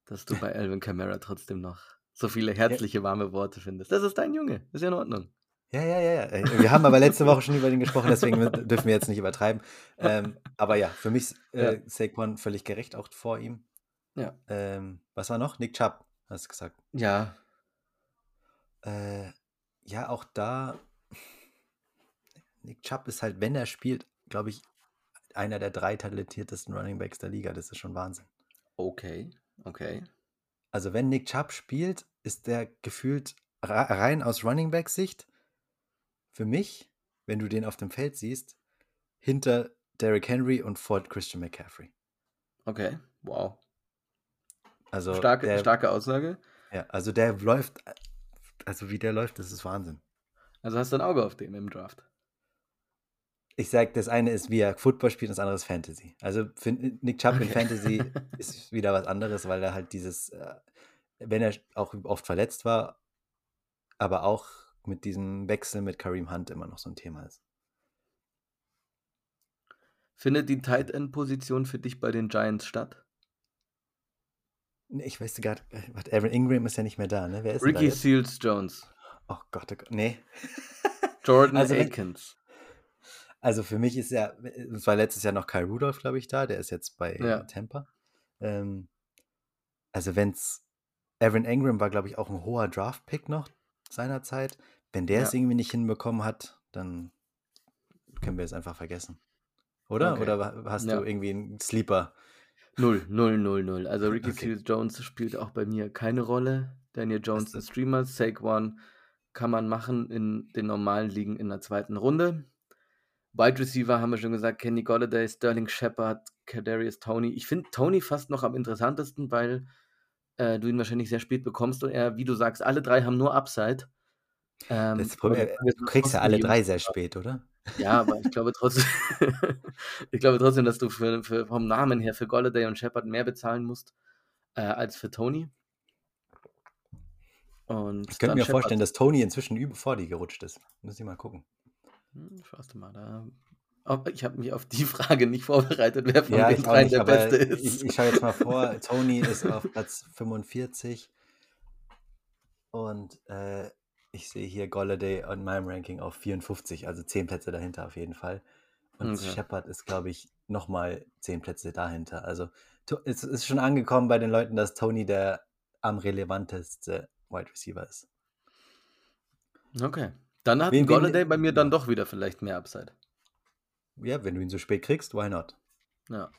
dass du bei Alvin Kamara trotzdem noch so viele herzliche, warme Worte findest. Das ist dein Junge, ist ja in Ordnung. Ja, ja, ja, ja. Äh, Wir haben aber letzte Woche schon über den gesprochen, deswegen dürfen wir jetzt nicht übertreiben. Ähm, aber ja, für mich äh. Saquon völlig gerecht auch vor ihm. Ja. Ähm, was war noch? Nick Chubb, hast du gesagt. Ja, Äh, ja, auch da. Nick Chubb ist halt, wenn er spielt, glaube ich, einer der drei talentiertesten Running Backs der Liga. Das ist schon Wahnsinn. okay, okay. Also, wenn Nick Chubb spielt, ist der gefühlt rein aus Running Back Sicht für mich, wenn du den auf dem Feld siehst, hinter Derrick Henry und vor Christian McCaffrey. Okay, wow. Also, Starke, der, starke Aussage. ja, also der läuft, also wie der läuft, das ist Wahnsinn. Also hast du ein Auge auf den im Draft. Ich sag, das eine ist, wie er Football spielt, und das andere ist Fantasy. Also für Nick Chubb in Okay. Fantasy ist wieder was anderes, weil er halt dieses, äh, wenn er auch oft verletzt war, aber auch mit diesem Wechsel mit Kareem Hunt immer noch so ein Thema ist. Findet die Tight End Position für dich bei den Giants statt? Nee, Ich weiß gerade, Aaron Ingram ist ja nicht mehr da, ne? Wer ist da Ricky? Seals Jones, Oh Gott, oh Gott, nee. Jordan Also Akins. Also für mich ist ja, es war letztes Jahr noch Kyle Rudolph, glaube ich, da. Der ist jetzt bei Ja. Tampa. Ähm, also wenn es, Evan Engram war, glaube ich, auch ein hoher Draft-Pick noch seinerzeit. Wenn der es Ja. irgendwie nicht hinbekommen hat, dann können wir es einfach vergessen. Oder? Okay. Oder hast Ja. du irgendwie einen Sleeper? Null, null, null, null. Also Ricky Okay. Seals-Jones spielt auch bei mir keine Rolle. Daniel Jones, du- Streamer. Saquon kann man machen in den normalen Ligen in der zweiten Runde. Wide Receiver haben wir schon gesagt, Kenny Golladay, Sterling Shepard, Kadarius Tony. Ich finde Tony fast noch am interessantesten, weil äh, du ihn wahrscheinlich sehr spät bekommst und er, wie du sagst, alle drei haben nur Upside. Ähm, Das Problem, ist, du kriegst ja alle drei sehr spät, oder? Ja, aber ich glaube trotzdem, ich glaube trotzdem, dass du für, für, vom Namen her für Golladay und Shepard mehr bezahlen musst äh, als für Tony. Und Ich könnte mir Shepard. vorstellen, dass Tony inzwischen über vor die gerutscht ist. Muss ich mal gucken. Hm, schaust du mal da. Ich habe mich auf die Frage nicht vorbereitet, wer von Ja, den ich dreien der Beste ich, ist. ich schaue jetzt mal vor. Tony ist auf Platz 45 und äh, ich sehe hier Golladay in meinem Ranking auf 54, also 10 Plätze dahinter auf jeden Fall. Und Okay. Shepard ist, glaube ich, nochmal 10 Plätze dahinter. Also es ist schon angekommen bei den Leuten, dass Tony der am relevanteste Wide Receiver ist. Okay. Dann hat Wen- Golladay bei mir dann doch wieder vielleicht mehr Upside. Ja, wenn du ihn so spät kriegst, why not? Ja.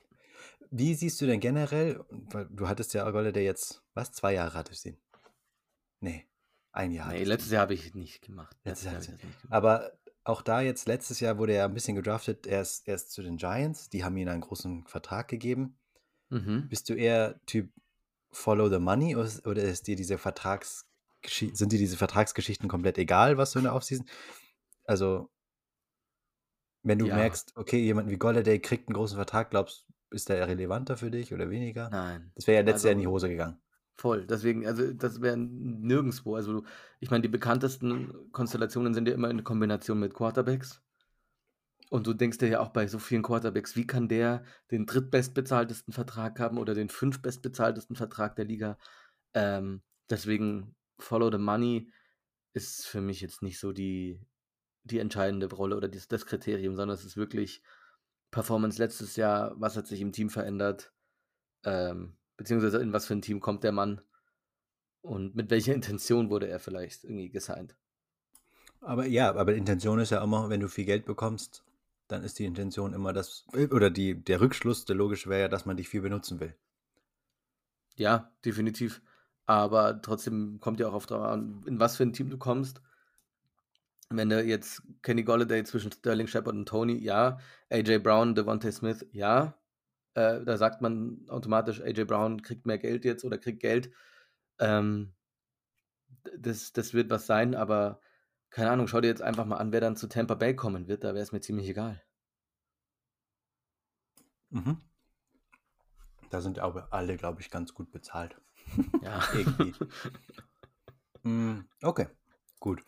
Wie siehst du denn generell, weil du hattest ja Golladay jetzt, was, zwei Jahre hattest du ihn? Nee, ein Jahr Nee, letztes. Jahr habe ich nicht gemacht. Letztes Jahr Jahr ich nicht gemacht. Aber auch da jetzt, letztes Jahr wurde er ein bisschen gedraftet, er ist, zu den Giants, die haben ihm einen großen Vertrag gegeben. Mhm. Bist du eher Typ Follow the Money oder ist- dir diese sind dir diese Vertragsgeschichten komplett egal, was du in der Offseason? Also, wenn du Ja. merkst, okay, jemand wie Golladay kriegt einen großen Vertrag, glaubst du, ist der relevanter für dich oder weniger? Nein. Das wäre ja letztes Jahr in die Also- Hose gegangen. Voll. Deswegen, also das wäre nirgendwo. Also, ich meine, die bekanntesten Konstellationen sind ja immer in Kombination mit Quarterbacks. Und du denkst dir ja auch bei so vielen Quarterbacks, wie kann der den drittbestbezahltesten Vertrag haben oder den fünftbestbezahltesten Vertrag der Liga? Ähm, deswegen Follow the Money ist für mich jetzt nicht so die, die entscheidende Rolle oder das, das Kriterium, sondern es ist wirklich Performance letztes Jahr, was hat sich im Team verändert, ähm, beziehungsweise in was für ein Team kommt der Mann und mit welcher Intention wurde er vielleicht irgendwie gesigned. Aber ja, aber die Intention ist ja immer, wenn du viel Geld bekommst, dann ist die Intention immer das, oder die, der Rückschluss, der logische wäre ja, dass man dich viel benutzen will. Ja, definitiv. Aber trotzdem kommt ja auch auf drauf an, in was für ein Team du kommst. Wenn du jetzt Kenny Golladay zwischen Sterling Shepard und Tony, ja. AJ Brown, Devontae Smith, ja. Äh, da sagt man automatisch, AJ Brown kriegt mehr Geld jetzt oder kriegt Geld. Ähm, das, das wird was sein, aber keine Ahnung, schau dir jetzt einfach mal an, wer dann zu Tampa Bay kommen wird. Da wäre es mir ziemlich egal. Mhm. Da sind aber alle, glaube ich, ganz gut bezahlt. Ja. Irgendwie. Mm, okay, gut.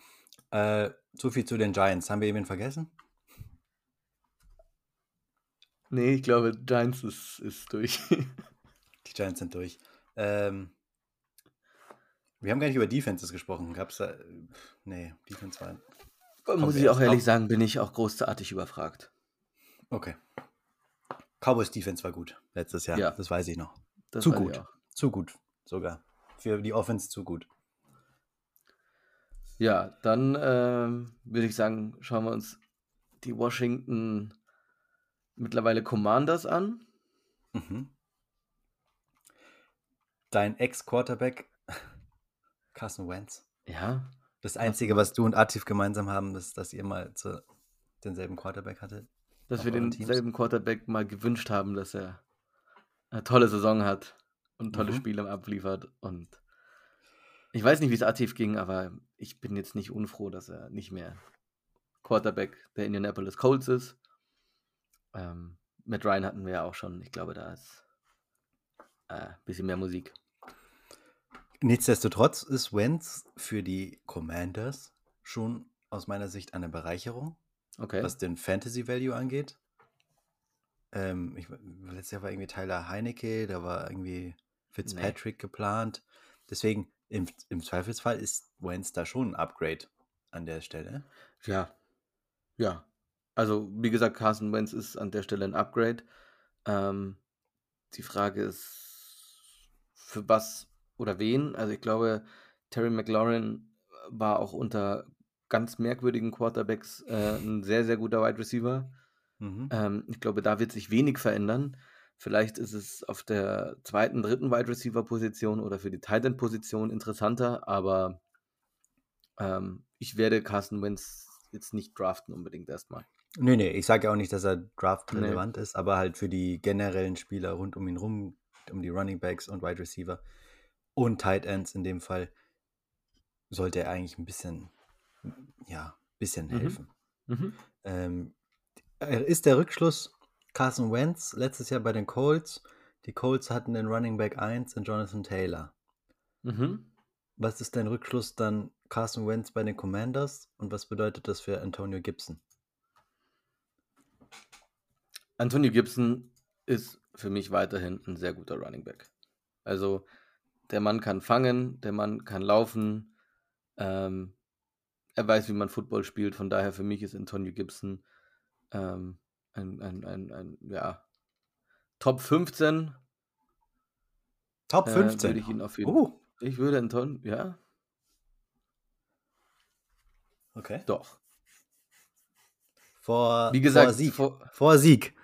Äh, so viel zu den Giants. Haben wir jemanden vergessen? Nee, ich glaube, Giants ist, ist durch. Die Giants sind durch. Ähm, wir haben gar nicht über Defenses gesprochen. Gab's da. Nee, Defense war. Muss ich auch ehrlich auf. sagen, bin ich auch großartig überfragt. Okay. Cowboys Defense war gut letztes Jahr. Ja. Das weiß ich noch. Das Zu gut. Zu gut sogar. Für die Offense zu gut. Ja, dann ähm, würde ich sagen, schauen wir uns die Washington mittlerweile Commanders an. Mhm. Dein Ex-Quarterback, Carson Wentz. Ja, Das Einzige, was du und Atif gemeinsam haben, ist, dass ihr mal zu denselben Quarterback hattet. dass wir denselben Quarterback mal gewünscht haben, dass er eine tolle Saison hat und tolle Mhm. Spiele abliefert. Und ich weiß nicht, wie es Atif ging, aber ich bin jetzt nicht unfroh, dass er nicht mehr Quarterback der Indianapolis Colts ist. Ähm, mit Ryan hatten wir ja auch schon. Ich glaube, da ist ein äh, bisschen mehr Musik. Nichtsdestotrotz ist Wentz für die Commanders schon aus meiner Sicht eine Bereicherung, Okay. was den Fantasy Value angeht. Ähm, ich, letztes Jahr war irgendwie Tyler Heinecke, da war irgendwie Fitzpatrick geplant. Deswegen, im, im Zweifelsfall ist Wentz da schon ein Upgrade an der Stelle. Ja. Ja. Also, wie gesagt, Carson Wentz ist an der Stelle 'n Upgrade. Ähm, die Frage ist, für was oder wen? Also, ich glaube, Terry McLaurin war auch unter ganz merkwürdigen Quarterbacks, äh, 'n sehr, sehr guter Wide Receiver. Mhm. Ähm, ich glaube, da wird sich wenig verändern. Vielleicht ist es auf der 2., 3. Wide Receiver Position oder für die Tight End Position interessanter, aber ähm, ich werde Carson Wentz jetzt nicht draften unbedingt erst mal. Ne, ne, ich sage ja auch nicht, dass er Ne. draftrelevant ist, aber halt für die generellen Spieler rund um ihn rum, um die Running Backs und Wide Receiver und Tight Ends in dem Fall sollte er eigentlich 'n bisschen ja, bisschen Mhm. helfen. Mhm. Ähm, äh, ist der Rückschluss Carson Wentz letztes Jahr bei den Colts. Die Colts hatten den Running Back 1 in Jonathan Taylor. Mhm. Was ist dein Rückschluss dann Carson Wentz bei den Commanders und was bedeutet das für Antonio Gibson? Antonio Gibson ist für mich weiterhin 'n sehr guter Running Back. Also, der Mann kann fangen, der Mann kann laufen, ähm, er weiß, wie man Football spielt. Von daher für mich ist Antonio Gibson, ähm, ein ein ein ein, ja, Top 15. Top Äh, würde 15? ich ihn auf jeden Uh. ich würde Anton ja. Okay. Doch. Vor Wie vor gesagt, Sieg. vor Vor Sieg.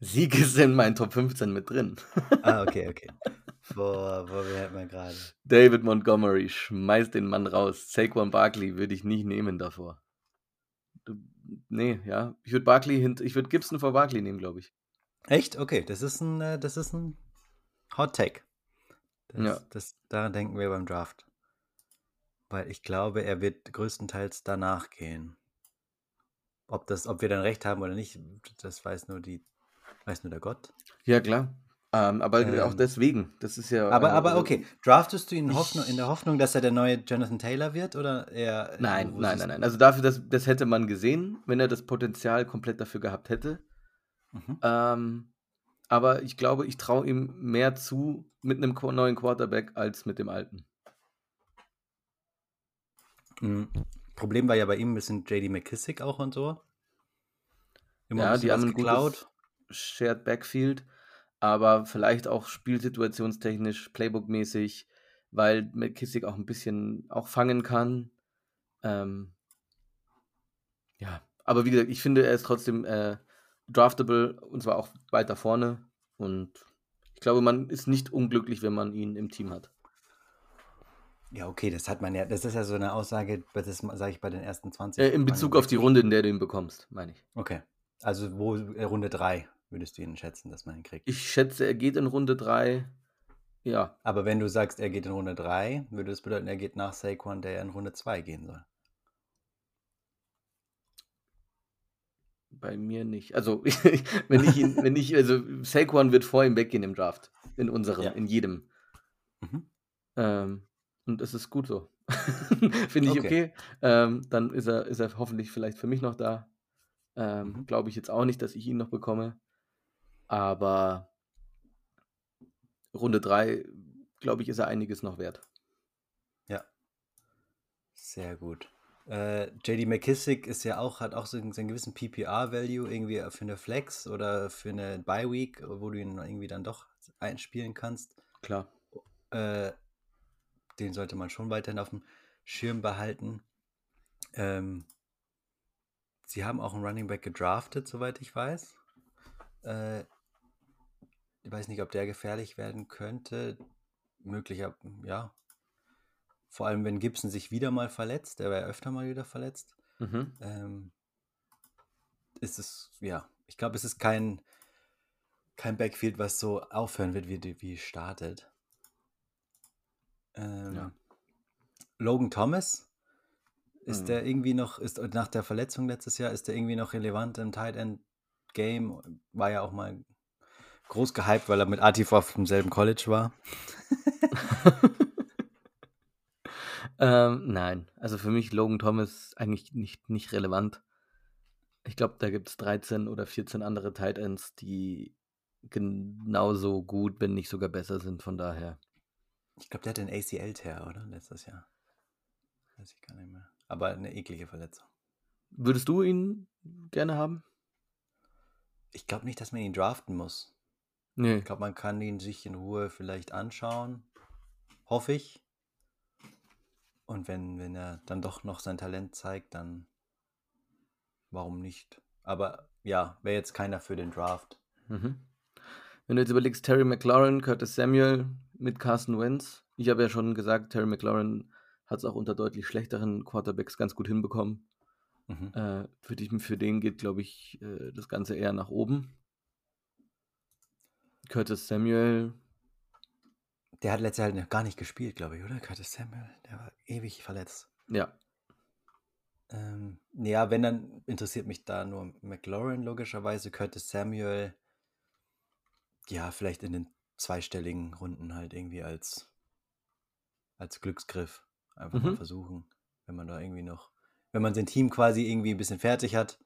Sieg ist in meinen Top 15 mit drin. Ah, okay, okay. Vor vor wer hatten wir grade? David Montgomery, schmeiß den Mann raus. Saquon Barkley würde ich nicht nehmen davor. Du ne, ja. Ich würde Barkley hint ich würde Gibson vor Barkley nehmen, glaube ich. Echt? Okay, das ist 'n äh, das ist 'n Hot Take. Das Ja. das daran denken wir beim Draft. Weil ich glaube, er wird größtenteils danach gehen. Ob das ob wir dann recht haben oder nicht, das weiß nur die weiß nur der Gott. Ja, klar. Ähm, aber auch Ähm. deswegen. Das ist ja, Aber äh, aber also okay, draftest du ihn in Hoffnung in der Hoffnung, dass er der neue Jonathan Taylor wird oder eher Nein, wo nein, nein, du nein. Also dafür, das das hätte man gesehen, wenn er das Potenzial komplett dafür gehabt hätte. Mhm. Ähm, aber ich glaube, ich traue ihm mehr zu mit 'nem Qua neuen Quarterback als mit dem alten. Hm, Problem war ja bei ihm 'n bisschen JD McKissick auch und so. Immer Ja, die haben was 'n geklaut. gutes Shared Backfield, aber vielleicht auch spielsituationstechnisch, playbookmäßig, weil McKissick auch 'n bisschen auch fangen kann. Ähm ja, aber wie gesagt, ich finde, er ist trotzdem, äh, draftable und zwar auch weiter vorne und ich glaube, man ist nicht unglücklich, wenn man ihn im Team hat. Ja, okay, das hat man ja das ist ja so 'ne Aussage, das sage ich bei den ersten 20 Äh, in Bezug auf die. Runde, in der du ihn bekommst, meine ich. Okay. Also, wo äh, Runde 3 würdest du ihn schätzen, dass man ihn kriegt? Ich schätze, er geht in Runde 3. Ja. Aber wenn du sagst, er geht in Runde 3, würde das bedeuten, er geht nach Saquon, der ja in Runde 2 gehen soll. Bei mir nicht. Also, wenn ich ihn wenn ich also, Saquon wird vor ihm weggehen im Draft, in unserem, Ja. in jedem. Mhm. Ähm, und das ist gut so. Finde ich Okay. okay. Ähm, dann ist er ist er hoffentlich vielleicht für mich noch da. Ähm, Mhm. glaube ich jetzt auch nicht, dass ich ihn noch bekomme. Aber Runde 3, glaube ich, ist er einiges noch wert. Ja. Sehr gut. Äh, JD McKissick ist ja auch hat auch so 'n so 'n gewissen PPR-Value irgendwie für 'ne Flex oder für 'ne Bye Week, wo du ihn irgendwie dann doch einspielen kannst. Klar. Äh, den sollte man schon weiterhin aufm Schirm behalten. Ähm sie haben auch 'n Running Back gedraftet, soweit ich weiß. Äh ich weiß nicht, ob der gefährlich werden könnte. Möglicher ja. Vor allem, wenn Gibson sich wieder mal verletzt, der war ja öfter mal wieder verletzt. Mhm. Ähm ist es ja, ich glaube, es ist kein kein Backfield, was so aufhören wird, wie wie startet. Ähm, Ja. Logan Thomas, ist Mhm. der irgendwie noch ist nach der Verletzung letztes Jahr, ist der irgendwie noch relevant im Tight End Game? War ja auch mal groß gehypt, weil er mit Atif aufm selben College war. Ähm, nein. Also, für mich Logan Thomas eigentlich nicht nicht relevant. Ich glaube, da gibt's 13 oder 14 andere Tight Ends, die genauso gut, wenn nicht sogar besser sind, von daher. Ich glaube, der hatte 'n ACL-Tear, oder? Letztes Jahr. Weiß ich gar nicht mehr. Aber 'ne eklige Verletzung. Würdest du ihn gerne haben? Ich glaube nicht, dass man ihn draften muss. Nee. Ich glaube, man kann ihn sich in Ruhe vielleicht anschauen. Hoffe ich. Und wenn, wenn er dann doch noch sein Talent zeigt, dann warum nicht? Aber ja, wäre jetzt keiner für den Draft. Mhm. Wenn du jetzt überlegst, Terry McLaurin, Curtis Samuel mit Carson Wentz. Ich habe ja schon gesagt, Terry McLaurin hat es auch unter deutlich schlechteren Quarterbacks ganz gut hinbekommen. Mhm. Äh, für, die, für den geht, glaube ich, äh, das Ganze eher nach oben. Curtis Samuel. Der hat letztes Jahr noch gar nicht gespielt, glaube ich, oder? Curtis Samuel, der war ewig verletzt. Ja. Ähm, ja, wenn, dann interessiert mich da nur McLaurin logischerweise. Curtis Samuel, ja, vielleicht in den zweistelligen Runden halt irgendwie als, als Glücksgriff. Einfach mal Mhm. versuchen, wenn man da irgendwie noch, wenn man sein Team quasi irgendwie ein bisschen fertig hat,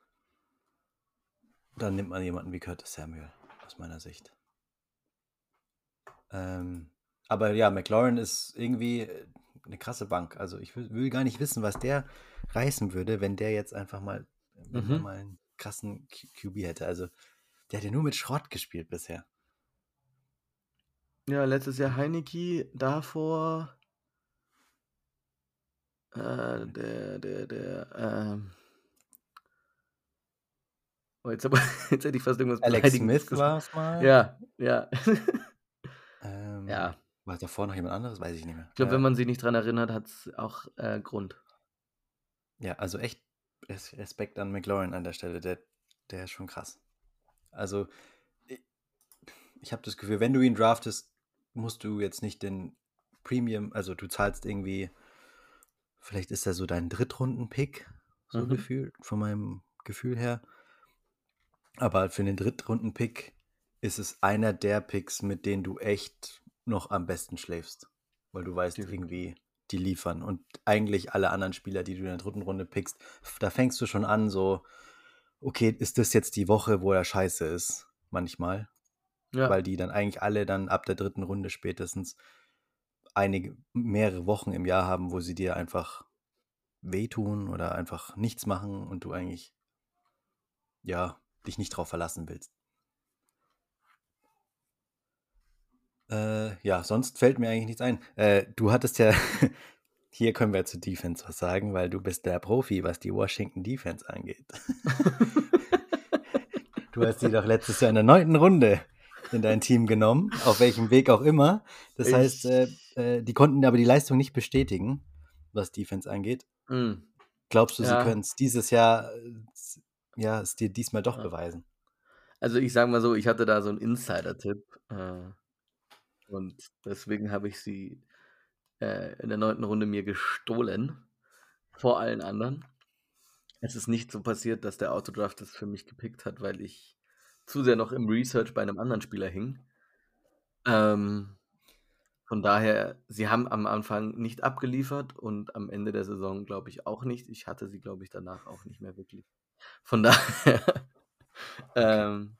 dann nimmt man jemanden wie Curtis Samuel, aus meiner Sicht. Ähm, aber ja, McLaurin ist irgendwie äh, eine krasse Bank. Also ich will, will gar nicht wissen, was der reißen würde, wenn der jetzt einfach mal, Mhm. mal einen krassen QB hätte. Also der hat ja nur mit Schrott gespielt bisher. Ja, letztes Jahr Heineke, davor äh, der, der, der, ähm, oh, jetzt, aber, jetzt hätte ich fast irgendwas Alex Smith war es mal. Ja, ja. Ähm, ja, War davor noch jemand anderes? Weiß ich nicht mehr. ich glaube, Äh, wenn man sich nicht dran erinnert, hat es auch äh, Grund. Ja, also echt Res- Respekt an McLaurin an der Stelle. Der, der ist schon krass. Also, ich, ich habe das Gefühl, wenn du ihn draftest, musst du jetzt nicht den Premium, also du zahlst irgendwie, vielleicht ist er so dein Drittrunden-Pick, so Mhm. gefühlt, von meinem Gefühl her. Aber für den Drittrunden-Pick ist es einer der Picks, mit denen du echt noch am besten schläfst. Weil du weißt, Definitiv. irgendwie, die liefern. Und eigentlich alle anderen Spieler, die du in der dritten Runde pickst, da fängst du schon an, so, okay, ist das jetzt die Woche, wo er scheiße ist? Manchmal. Ja, Weil die dann eigentlich alle dann ab der dritten Runde spätestens einige, mehrere Wochen im Jahr haben, wo sie dir einfach wehtun oder einfach nichts machen und du eigentlich, ja, dich nicht drauf verlassen willst. Äh, ja, sonst fällt mir eigentlich nichts ein. Äh, du hattest ja, hier können wir zu Defense was sagen, weil du bist der Profi, was die Washington Defense angeht. Du hast sie doch letztes Jahr in der neunten Runde in dein Team genommen, auf welchem Weg auch immer. Das heißt, äh, ich. äh, die konnten aber die Leistung nicht bestätigen, was Defense angeht. Mm, Glaubst du, sie ja, können es dieses Jahr, äh, ja, es dir diesmal doch ja. beweisen? Also ich sage mal so, ich hatte da so einen Insider-Tipp äh, und deswegen habe ich sie äh, in der neunten Runde mir gestohlen vor allen anderen. Es ist nicht so passiert, dass der Autodraft es für mich gepickt hat, weil ich zu sehr noch im Research bei einem anderen Spieler hing. Ähm, von daher, sie haben am Anfang nicht abgeliefert und am Ende der Saison, glaube ich, auch nicht. Ich hatte sie, glaube ich, danach auch nicht mehr wirklich. Von daher, ähm,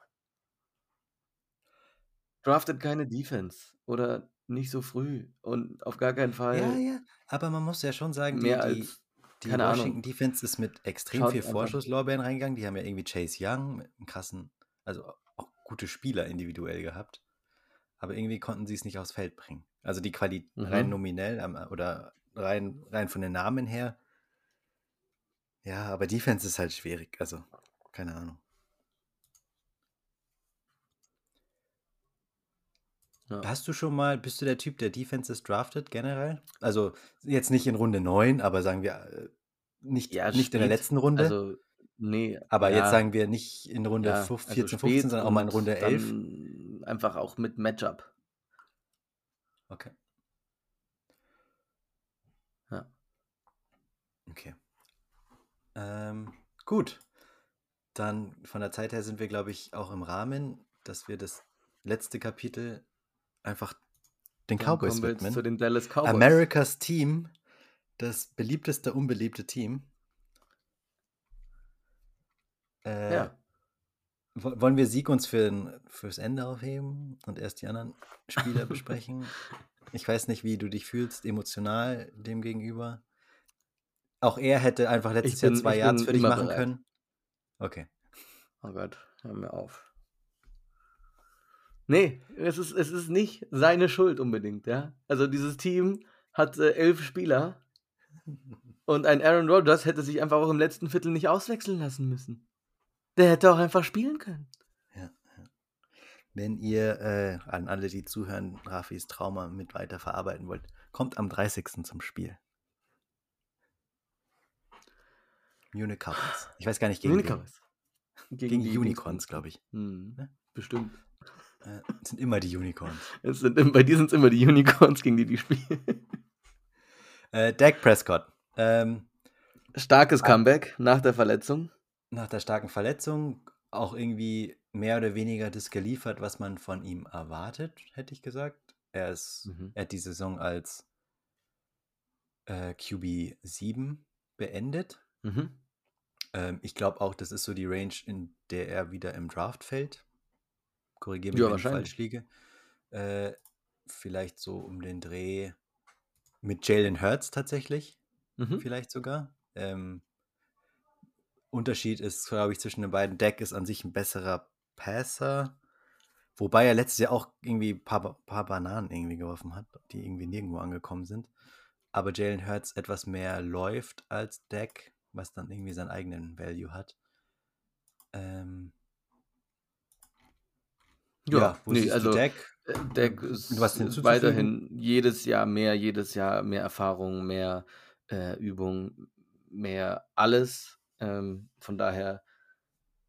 draftet keine Defense oder nicht so früh und auf gar keinen Ja, Fall ja, aber man muss ja schon sagen, die, mehr die, als, die keine Washington Ahnung, Defense ist mit extrem schaut viel. Vorschusslorbeeren reingegangen. Die haben ja irgendwie Chase Young mit einem krassen, also auch gute Spieler individuell gehabt. Aber irgendwie konnten sie es nicht aufs Feld bringen. Also die Qualität rein Mhm. nominell ähm, oder rein, rein von den Namen her. Ja, aber Defense ist halt schwierig. Also, keine Ahnung. Ja. Hast du schon mal, bist du der Typ, der Defenses draftet generell? Also jetzt nicht in Runde 9, aber sagen wir äh, nicht, Ja, nicht in der spät. letzten Runde. Also, nee, Aber jetzt ja, sagen wir nicht in Runde ja, fünf- also 14, 15, spät sondern auch mal in und Runde 11. dann einfach auch mit Matchup. Okay, Ja. okay. Ähm, gut. Dann von der Zeit her sind wir, glaube ich, auch im Rahmen, dass wir das letzte Kapitel einfach den Dann Cowboys jetzt zu widmen. den Dallas Cowboys. Americas Team, das beliebteste, unbeliebte Team. Äh, Ja. wo- wollen wir Sieg uns für, fürs Ende aufheben und erst die anderen Spieler besprechen? Ich weiß nicht, wie du dich fühlst emotional dem gegenüber. auch er hätte einfach letztes Jahr bin 2 ich Yards für dich machen bereit. können? Okay. Oh Gott, hör mir auf. Ne, es ist es ist nicht seine Schuld unbedingt, ja? Also, dieses Team hat, äh, 11 Spieler und ein Aaron Rodgers hätte sich einfach auch im letzten Viertel nicht auswechseln lassen müssen. Der hätte auch einfach spielen können. Ja, ja. Wenn ihr, äh, an alle, die zuhören, Rafis Trauma mit weiterverarbeiten wollt, kommt am 30. zum Spiel. Munich Cowboys. Ich weiß gar nicht gegen Munich. Cowboys. Gegen die Unicorns, glaube ich. Mhm, Ne? bestimmt. Äh, es sind immer die Unicorns. Es sind bei dir sind's immer die Unicorns, gegen die die spielen. Äh, Dak Prescott. Ähm, Starkes. Comeback nach der Verletzung. nach der starken Verletzung auch irgendwie mehr oder weniger das geliefert, was man von ihm erwartet, hätte ich gesagt. Er ist Mhm. er hat die Saison als, äh, QB 7 beendet. Mhm. Ähm, ich glaube auch, das ist so die Range, in der er wieder im Draft fällt. Korrigiere mich, Ja, wenn ich falsch liege. Äh, vielleicht so um den Dreh mit Jalen Hurts tatsächlich, Mhm. vielleicht sogar. Ähm Unterschied ist, glaube ich, zwischen den beiden. Dak ist an sich 'n besserer Passer, wobei er letztes Jahr auch irgendwie paar Ba paar Bananen irgendwie geworfen hat, die irgendwie nirgendwo angekommen sind. Aber Jalen Hurts etwas mehr läuft als Dak, was dann irgendwie seinen eigenen Value hat. Ähm Ja, Ja, wo ne, du also, Dak? äh, Dak ist weiterhin jedes Jahr mehr jedes Jahr mehr Erfahrung, mehr, äh, Übung, mehr alles. Ähm, von daher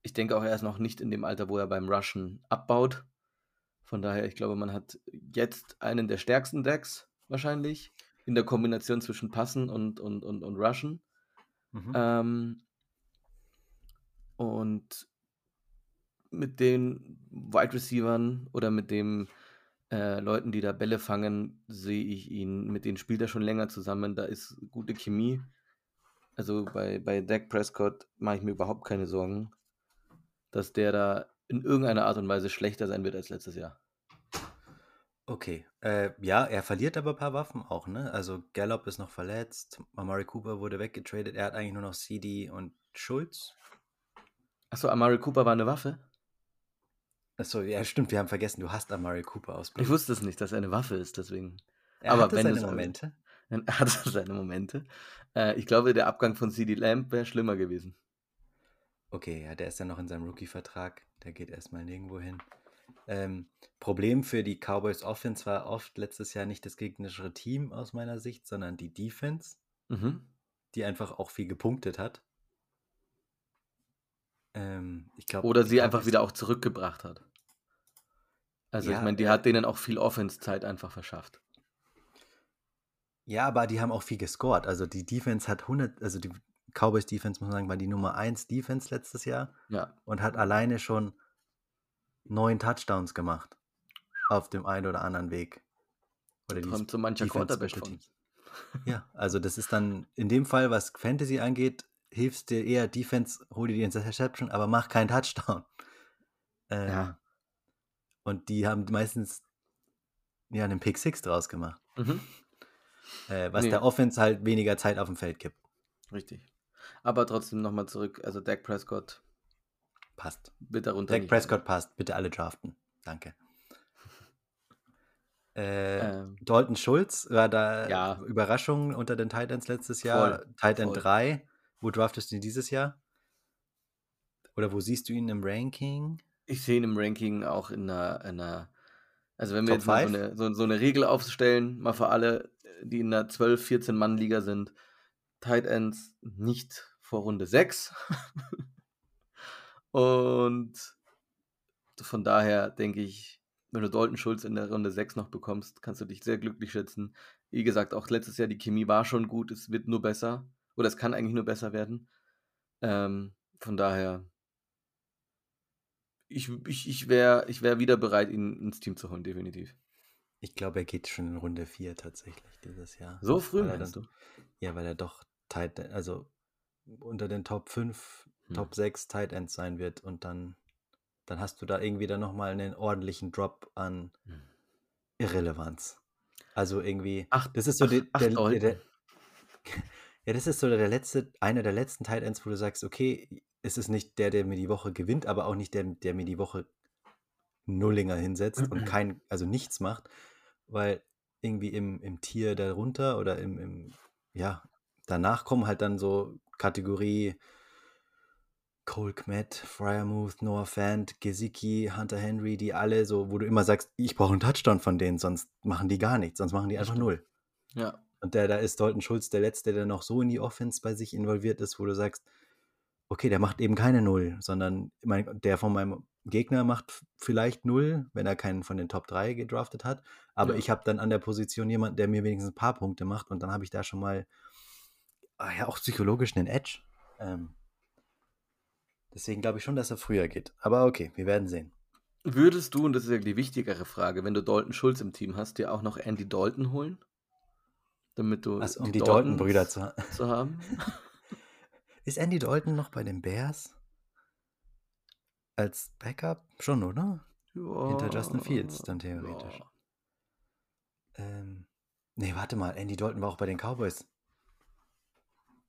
ich denke auch, er ist noch nicht in dem Alter, wo er beim Rushen abbaut. Von daher, ich glaube, man hat jetzt einen der stärksten Daks wahrscheinlich in der Kombination zwischen Passen und und und und Rushen. Mhm. Ähm und mit den Wide Receivern oder mit dem äh, Leuten, die da Bälle fangen, sehe ich ihn mit denen spielt er schon länger zusammen, da ist gute Chemie. Also, bei bei Dak Prescott mache ich mir überhaupt keine Sorgen, dass der da in irgendeiner Art und Weise schlechter sein wird als letztes Jahr. Okay, äh, ja, er verliert aber paar Waffen auch, ne? Also, Gallup ist noch verletzt, Amari Cooper wurde weggetradet. Er hat eigentlich nur noch CD und Schulz. Ach so, Amari Cooper war 'ne Waffe? Ach so, ja, stimmt, wir haben vergessen, du hast Amari Cooper aus Ich wusste es nicht, dass er 'ne Waffe ist, deswegen. Er Aber hatte wenn seine Momente. dann er hatte seine Momente. Äh, ich glaube, der Abgang von CeeDee Lamb wäre schlimmer gewesen. Okay, ja, der ist ja noch in seinem Rookie-Vertrag. Der geht erst mal nirgendwo hin. Ähm, Problem für die Cowboys Offense war oft letztes Jahr nicht das gegnerische Team aus meiner Sicht, sondern die Defense, Mhm. die einfach auch viel gepunktet hat. Ähm, ich glaube, Oder sie einfach wieder auch zurückgebracht hat. Also, ich Ja, meine, die hat denen auch viel Offense-Zeit einfach verschafft. Ja, aber die haben auch viel gescored. Also, die Defense hat 100 also, die Cowboys Defense, muss man sagen, war die Nummer 1 Defense letztes Jahr Ja. und hat alleine schon 9 Touchdowns gemacht auf dem einen oder anderen Weg. Oder die Träumt so mancher Quarterback von. Ja, also, das ist dann in dem Fall, was Fantasy angeht, hilfst dir eher Defense, hol dir die Interception, aber mach keinen Touchdown. Ähm, Ja. und die haben meistens ja 'nen Pick Six draus gemacht. Mhm. Äh, was Ne. der Offense halt weniger Zeit aufm Feld gibt. Richtig. Aber trotzdem noch mal zurück, also, Dak Prescott Passt. wird darunter Dak leiden. Prescott passt. Bitte alle draften. Danke. Äh, Ähm. Dalton Schulz war da Ja. Überraschung unter den Tight Ends letztes Voll, Jahr. Tight End voll. 3. Wo draftest du ihn dieses Jahr? Oder wo siehst du ihn im Ranking? Ich sehe ihn im Ranking auch in 'ner in 'ner also, wenn wir Top jetzt mal so 5? 'ne so so 'ne Regel aufstellen, mal für alle, die in 'ner 12, 14 Mann Liga sind. Tight Ends nicht vor Runde 6. Und von daher denke ich, wenn du Dalton Schulz in der Runde 6 noch bekommst, kannst du dich sehr glücklich schätzen. Wie gesagt, auch letztes Jahr die Chemie war schon gut, es wird nur besser oder es kann eigentlich nur besser werden. Ähm, von daher ich ich ich wäre ich wäre wieder bereit, ihn ins Team zu holen, definitiv. Ich glaube, er geht schon in Runde 4 tatsächlich dieses Jahr. So früh, Weil meinst dann du? ja, weil er doch Tight E also, unter den Top 5, Hm. Top 6 Tight Ends sein wird und dann dann hast du da irgendwie dann noch mal 'nen ordentlichen Drop an Hm. Irrelevanz. Also, irgendwie Ach das ist so ach de ach, der der der Ja, das ist so der letzte einer der letzten Tight Ends, wo du sagst: „Okay, es ist nicht der, der mir die Woche gewinnt, aber auch nicht der, der mir die Woche Nullinger hinsetzt und kein also nichts macht“, weil irgendwie im im Tier darunter oder im im ja, danach kommen halt dann so Kategorie Cole Kmet, Freiermuth, Noah Fant, Gesicki, Hunter Henry, die alle so, wo du immer sagst: „Ich brauche einen Touchdown von denen, sonst machen die gar nichts, sonst machen die einfach null.“ Ja. Und der da ist Dalton Schulz der Letzte, der noch so in die Offense bei sich involviert ist, wo du sagst: „Okay, der macht eben keine Null, sondern mein der von meinem Gegner macht vielleicht Null, wenn er keinen von den Top 3 gedraftet hat, aber Ja. ich habe dann an der Position jemanden, der mir wenigstens ein paar Punkte macht und dann habe ich da schon mal, ah ja, auch psychologisch einen Edge. Ähm deswegen glaube ich schon, dass er früher geht. Aber okay, wir werden sehen. Würdest du, und das ist ja die wichtigere Frage, wenn du Dalton Schulz im Team hast, dir auch noch Andy Dalton holen? Damit du Also, um die Dalton-Brüder zu zu haben? Ist Andy Dalton noch bei den Bears? Als Backup? Schon, oder? Hinter Justin Fields dann theoretisch. Ja. Ähm, ne, warte mal, Andy Dalton war auch bei den Cowboys.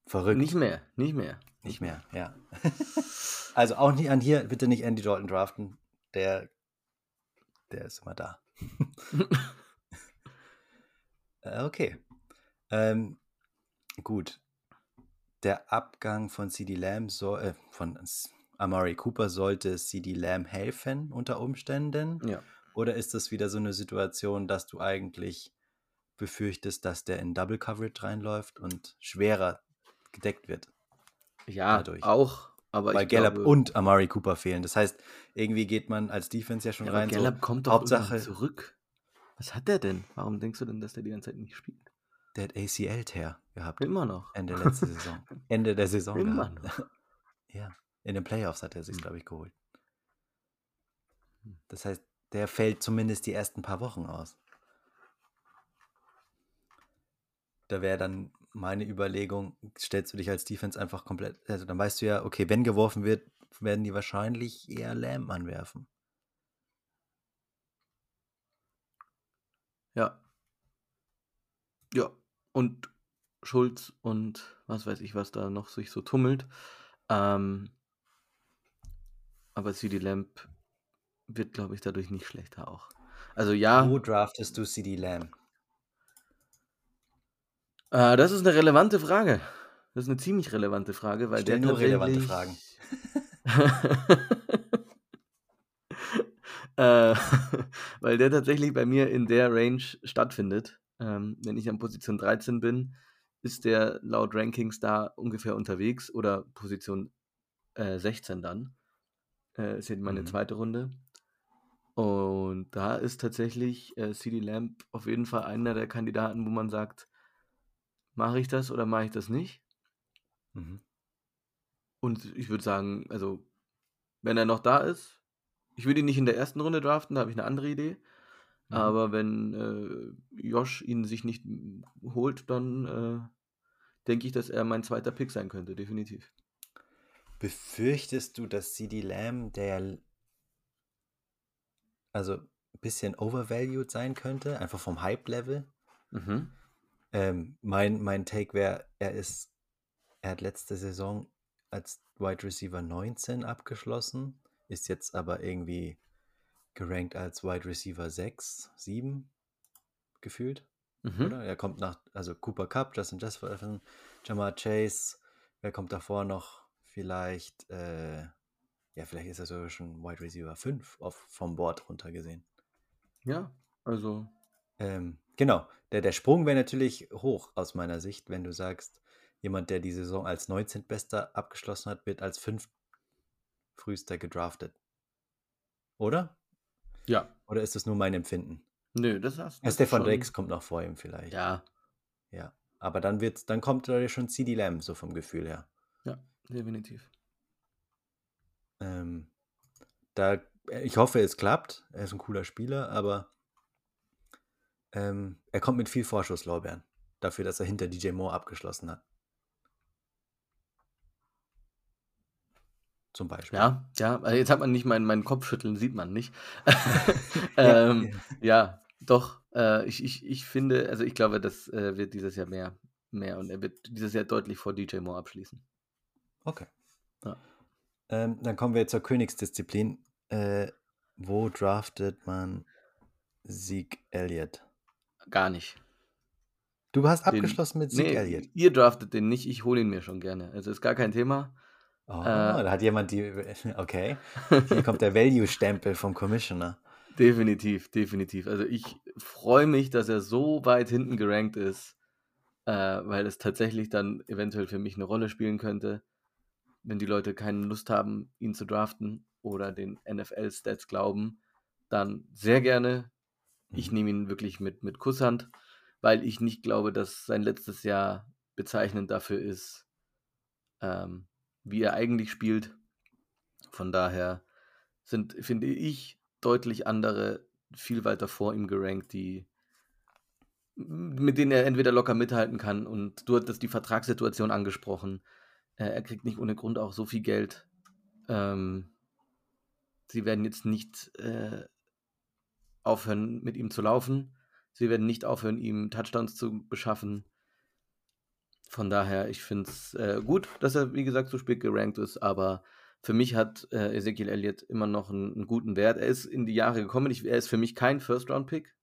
Verrückt. Nicht mehr, nicht mehr. Nicht mehr, ja. also auch nicht an hier, bitte nicht Andy Dalton draften. Der, der ist immer da. Äh, okay. Ähm, gut. Der Abgang von CD Lamb soll, äh, von Amari Cooper sollte CD Lamb helfen unter Umständen? Ja. Oder ist das wieder so eine Situation, dass du eigentlich befürchtest, dass der in Double Coverage reinläuft und schwerer gedeckt wird? Ja, Dadurch. auch. Aber Weil Gallup glaube, und Amari Cooper fehlen. Das heißt, irgendwie geht man als Defense ja schon ja, aber rein. Gallup so, kommt doch Hauptsache, zurück. Was hat der denn? Warum denkst du denn, dass der die ganze Zeit nicht spielt? Der hat ACL-Tear gehabt. Immer noch. Ende letzte Saison. Ende der Saison Immer gehabt. noch. Ja. In den Playoffs hat er sich, Hm. glaube ich, geholt. Das heißt, der fällt zumindest die ersten paar Wochen aus. Da wäre dann meine Überlegung, stellst du dich als Defense einfach komplett, also dann weißt du ja, okay, wenn geworfen wird, werden die wahrscheinlich eher Lamb anwerfen. Ja. Ja. Und Schulz und was weiß ich, was da noch sich so tummelt. Ähm, aber CD Lamp wird, glaube ich, dadurch nicht schlechter auch. Also ja, Wo draftest du CD Lamb? äh, das ist eine relevante Frage. Das ist eine ziemlich relevante Frage, weil Stell der nur relevante tatsächlich... äh, weil der tatsächlich bei mir in der Range stattfindet. Ähm, wenn ich an Position 13 bin, ist der laut Rankings da ungefähr unterwegs oder Position äh, 16 dann. Äh, ist ja meine Mhm. zweite Runde. Und da ist tatsächlich äh, CD Lamp auf jeden Fall einer der Kandidaten, wo man sagt, mache ich das oder mache ich das nicht? Mhm. Und ich würde sagen, also, wenn er noch da ist, ich würde ihn nicht in der ersten Runde draften, da habe ich eine andere Idee. Mhm. Aber wenn äh, Josh ihn sich nicht holt, dann äh, denke ich, dass er mein zweiter Pick sein könnte, definitiv. Befürchtest du, dass CD Lamb, der also ein bisschen overvalued sein könnte, einfach vom Hype-Level? Mhm. Ähm, mein, mein Take wäre, er ist, er hat letzte Saison als Wide Receiver 19 abgeschlossen, ist jetzt aber irgendwie gerankt als Wide Receiver 6, 7 gefühlt, Mhm. oder? Er kommt nach, also Cooper Cup, Justin Jefferson, Jamar Chase, wer kommt davor noch? Vielleicht, äh, ja, vielleicht ist er sogar schon Wide Receiver 5 auf, vom Board runtergesehen. Ja, also, Ähm, genau, der, der Sprung wäre natürlich hoch aus meiner Sicht, wenn du sagst, jemand, der die Saison als 19. Bester abgeschlossen hat, wird als 5 frühester gedraftet. Oder? Ja. Oder ist das nur mein Empfinden? Nö, das hast Ja, das ist Stefan schon. Diggs kommt noch vor ihm vielleicht. Ja, Ja. Aber dann wird's, dann kommt da schon CD Lamb, so vom Gefühl her. ja, definitiv. Ähm, da, ich hoffe, es klappt. Er ist ein cooler Spieler, aber ähm, er kommt mit viel Vorschusslorbeeren. Dafür, dass er hinter DJ Moore abgeschlossen hat. Zum Beispiel. Ja, ja, also jetzt hat man nicht meinen, meinen Kopfschütteln, sieht man nicht. Ja, ähm, ja. doch. Äh, ich, ich, ich finde, also ich glaube, das äh, wird dieses Jahr mehr, mehr und er wird dieses Jahr deutlich vor DJ Moore abschließen. Okay. Ja. Ähm, dann kommen wir zur Königsdisziplin. Äh, wo draftet man Zeke Elliott? Gar nicht. Du hast Den, abgeschlossen mit Zeke nee, Elliott. ihr draftet den nicht, ich hole ihn mir schon gerne. Also ist gar kein Thema. Oh, Äh, da hat jemand die. Okay. Hier kommt der Value-Stempel vom Commissioner. definitiv, definitiv. Also ich freue mich, dass er so weit hinten gerankt ist, äh, weil es tatsächlich dann eventuell für mich eine Rolle spielen könnte, wenn die Leute keine Lust haben, ihn zu draften oder den NFL-Stats glauben, dann sehr gerne. Ich Mhm. nehme ihn wirklich mit, mit Kusshand, weil ich nicht glaube, dass sein letztes Jahr bezeichnend dafür ist, ähm, wie er eigentlich spielt. Von daher sind, finde ich, deutlich andere viel weiter vor ihm gerankt, die mit denen er entweder locker mithalten kann und du hattest die Vertragssituation angesprochen. Äh, er kriegt nicht ohne Grund auch so viel Geld. Ähm, sie werden jetzt nicht äh, aufhören, mit ihm zu laufen. Sie werden nicht aufhören, ihm Touchdowns zu beschaffen. Von daher, ich finde es äh, gut, dass er, wie gesagt, so spät gerankt ist, aber für mich hat äh, Ezekiel Elliott immer noch einen, einen guten Wert. Er ist in die Jahre gekommen. Ich, er ist für mich kein First-Round-Pick,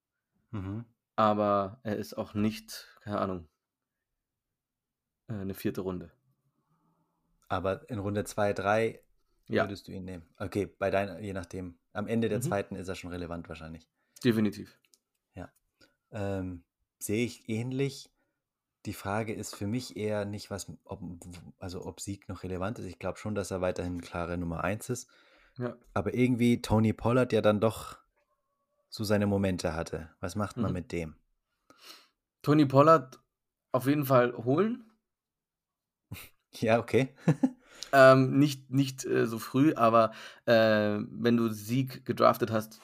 Mhm. aber er ist auch nicht, keine Ahnung, äh, eine vierte Runde. Aber in Runde 2, 3 Ja, würdest du ihn nehmen. Okay, bei deiner, je nachdem. Am Ende der mhm. zweiten ist er schon relevant wahrscheinlich. definitiv. Ja. Ähm, sehe ich ähnlich. Die Frage ist für mich eher nicht, was, ob, also ob Sieg noch relevant ist. Ich glaube schon, dass er weiterhin klare Nummer 1 ist. Ja. Aber irgendwie Tony Pollard ja dann doch so seine Momente hatte. Was macht man Mhm. mit dem? Tony Pollard auf jeden Fall holen. Ja, okay. Ähm, nicht nicht äh, so früh, aber äh, wenn du Sieg gedraftet hast,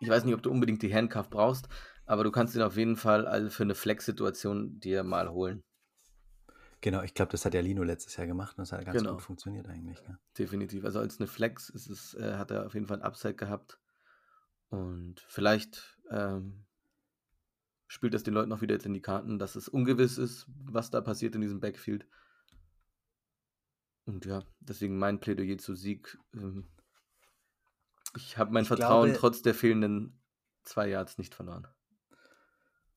ich weiß nicht, ob du unbedingt die Handcuff brauchst, aber du kannst ihn auf jeden Fall also für eine Flex-Situation dir mal holen. Genau, ich glaube, das hat ja Lino letztes Jahr gemacht und das hat ganz Genau, gut funktioniert eigentlich. Ja. definitiv. Also als eine Flex ist es, äh, hat er auf jeden Fall ein Upside gehabt. Und vielleicht ähm, spielt das den Leuten auch wieder jetzt in die Karten, dass es ungewiss ist, was da passiert in diesem Backfield. Und ja, deswegen mein Plädoyer zu Sieg. Ähm, ich habe mein Ich Vertrauen glaube, trotz der fehlenden zwei Yards nicht verloren.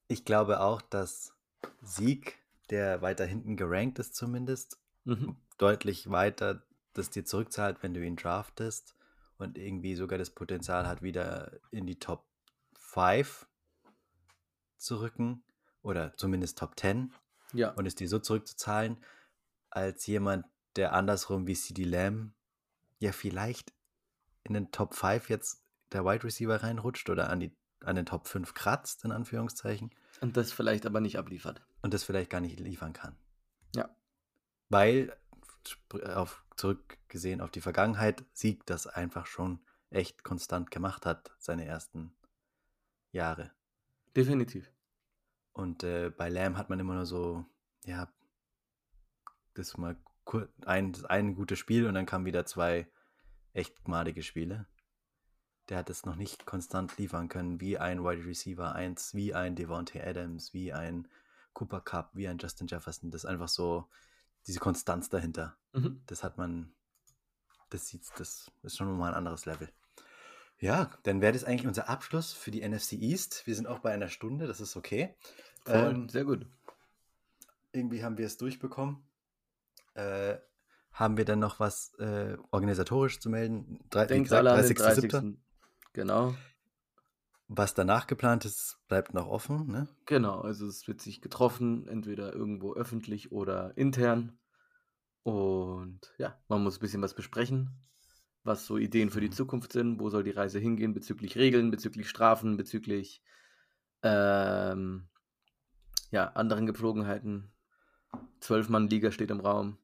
Ich glaube auch, dass Sieg, der weiter hinten gerankt ist zumindest, Mhm. deutlich weiter das dir zurückzahlt, wenn du ihn draftest und irgendwie sogar das Potenzial hat, wieder in die Top 5 zu rücken oder zumindest Top 10 Ja, und es dir so zurückzuzahlen, als jemand, der andersrum wie CD Lamb ja vielleicht in den Top 5 jetzt der Wide Receiver reinrutscht oder an, die, an den Top 5 kratzt, in Anführungszeichen, und das vielleicht aber nicht abliefert. und das vielleicht gar nicht liefern kann. Ja, Weil, auf, zurückgesehen auf die Vergangenheit, Sieg das einfach schon echt konstant gemacht hat, seine ersten Jahre. definitiv. Und äh, bei Lamb hat man immer nur so, ja, das mal ein, das ein gutes Spiel und dann kamen wieder zwei echt madige Spiele. Der hat es noch nicht konstant liefern können, wie ein Wide Receiver 1, wie ein Devontae Adams, wie ein Cooper Cup, wie ein Justin Jefferson. Das ist einfach so, diese Konstanz dahinter. Mhm. Das hat man, das sieht, das ist schon mal ein anderes Level. Ja, dann wäre das eigentlich unser Abschluss für die NFC East. Wir sind auch bei einer Stunde, das ist okay. Voll, Ähm, sehr gut. irgendwie haben wir es durchbekommen. Äh, haben wir dann noch was äh, organisatorisch zu melden? Drei, Denkt gesagt, alle an den 30.07. 30. Genau, Was danach geplant ist, bleibt noch offen. Ne? genau. Also es wird sich getroffen, entweder irgendwo öffentlich oder intern. Und ja, man muss ein bisschen was besprechen, was so Ideen für die Mhm. Zukunft sind, wo soll die Reise hingehen bezüglich Regeln, bezüglich Strafen, bezüglich ähm, ja, anderen Gepflogenheiten. Zwölf-Mann-Liga steht im Raum.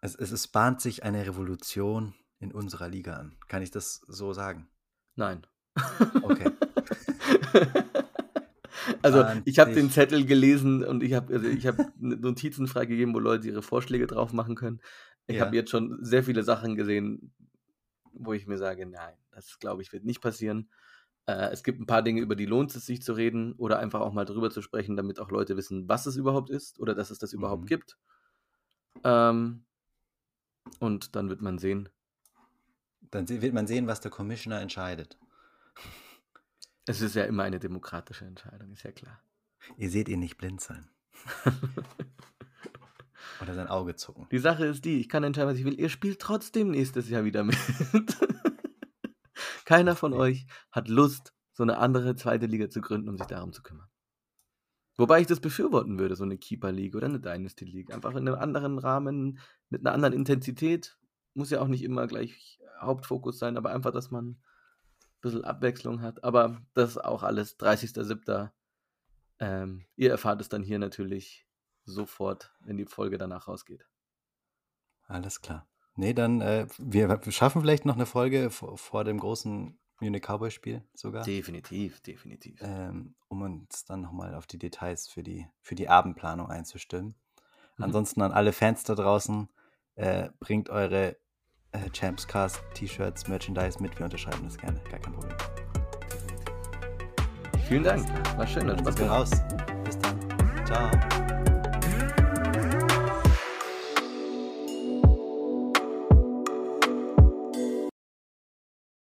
Es, es, es bahnt sich eine Revolution in unserer Liga an. Kann ich das so sagen? Nein. Okay. Also ich habe den. Zettel gelesen und ich habe also ich habe Notizen freigegeben, wo Leute ihre Vorschläge drauf machen können. Ich habe Ja. jetzt schon sehr viele Sachen gesehen, wo ich mir sage, nein, das glaube ich wird nicht passieren. Äh, es gibt ein paar Dinge, über die lohnt es sich zu reden oder einfach auch mal drüber zu sprechen, damit auch Leute wissen, was es überhaupt ist oder dass es das überhaupt Mhm. gibt. Ähm, und dann wird man sehen. Dann wird man sehen, was der Commissioner entscheidet. Es ist ja immer eine demokratische Entscheidung, ist ja klar. Ihr seht ihn nicht blind sein. Oder sein Auge zucken. Die Sache ist die, ich kann entscheiden, was ich will. Ihr spielt trotzdem nächstes Jahr wieder mit. Keiner von Nee. euch hat Lust, so eine andere zweite Liga zu gründen, um sich darum zu kümmern. Wobei ich das befürworten würde, so eine Keeper League oder eine Dynasty League. Einfach in einem anderen Rahmen, mit einer anderen Intensität. Muss ja auch nicht immer gleich Hauptfokus sein, aber einfach, dass man ein bisschen Abwechslung hat. Aber das ist auch alles 30.07. Ähm, ihr erfahrt es dann hier natürlich sofort, wenn die Folge danach rausgeht. Alles klar. Nee, dann, äh, wir, wir schaffen vielleicht noch eine Folge vor, vor dem großen Munich Cowboy-Spiel sogar, Definitiv, definitiv. ähm, um uns dann nochmal auf die Details für die, für die Abendplanung einzustimmen. Mhm. Ansonsten an alle Fans da draußen, äh, bringt eure äh, Champscast T-Shirts, Merchandise mit, wir unterschreiben das gerne, gar kein Problem. Vielen Dank. War schön, Dann Spaß raus. Bis dann. Ciao.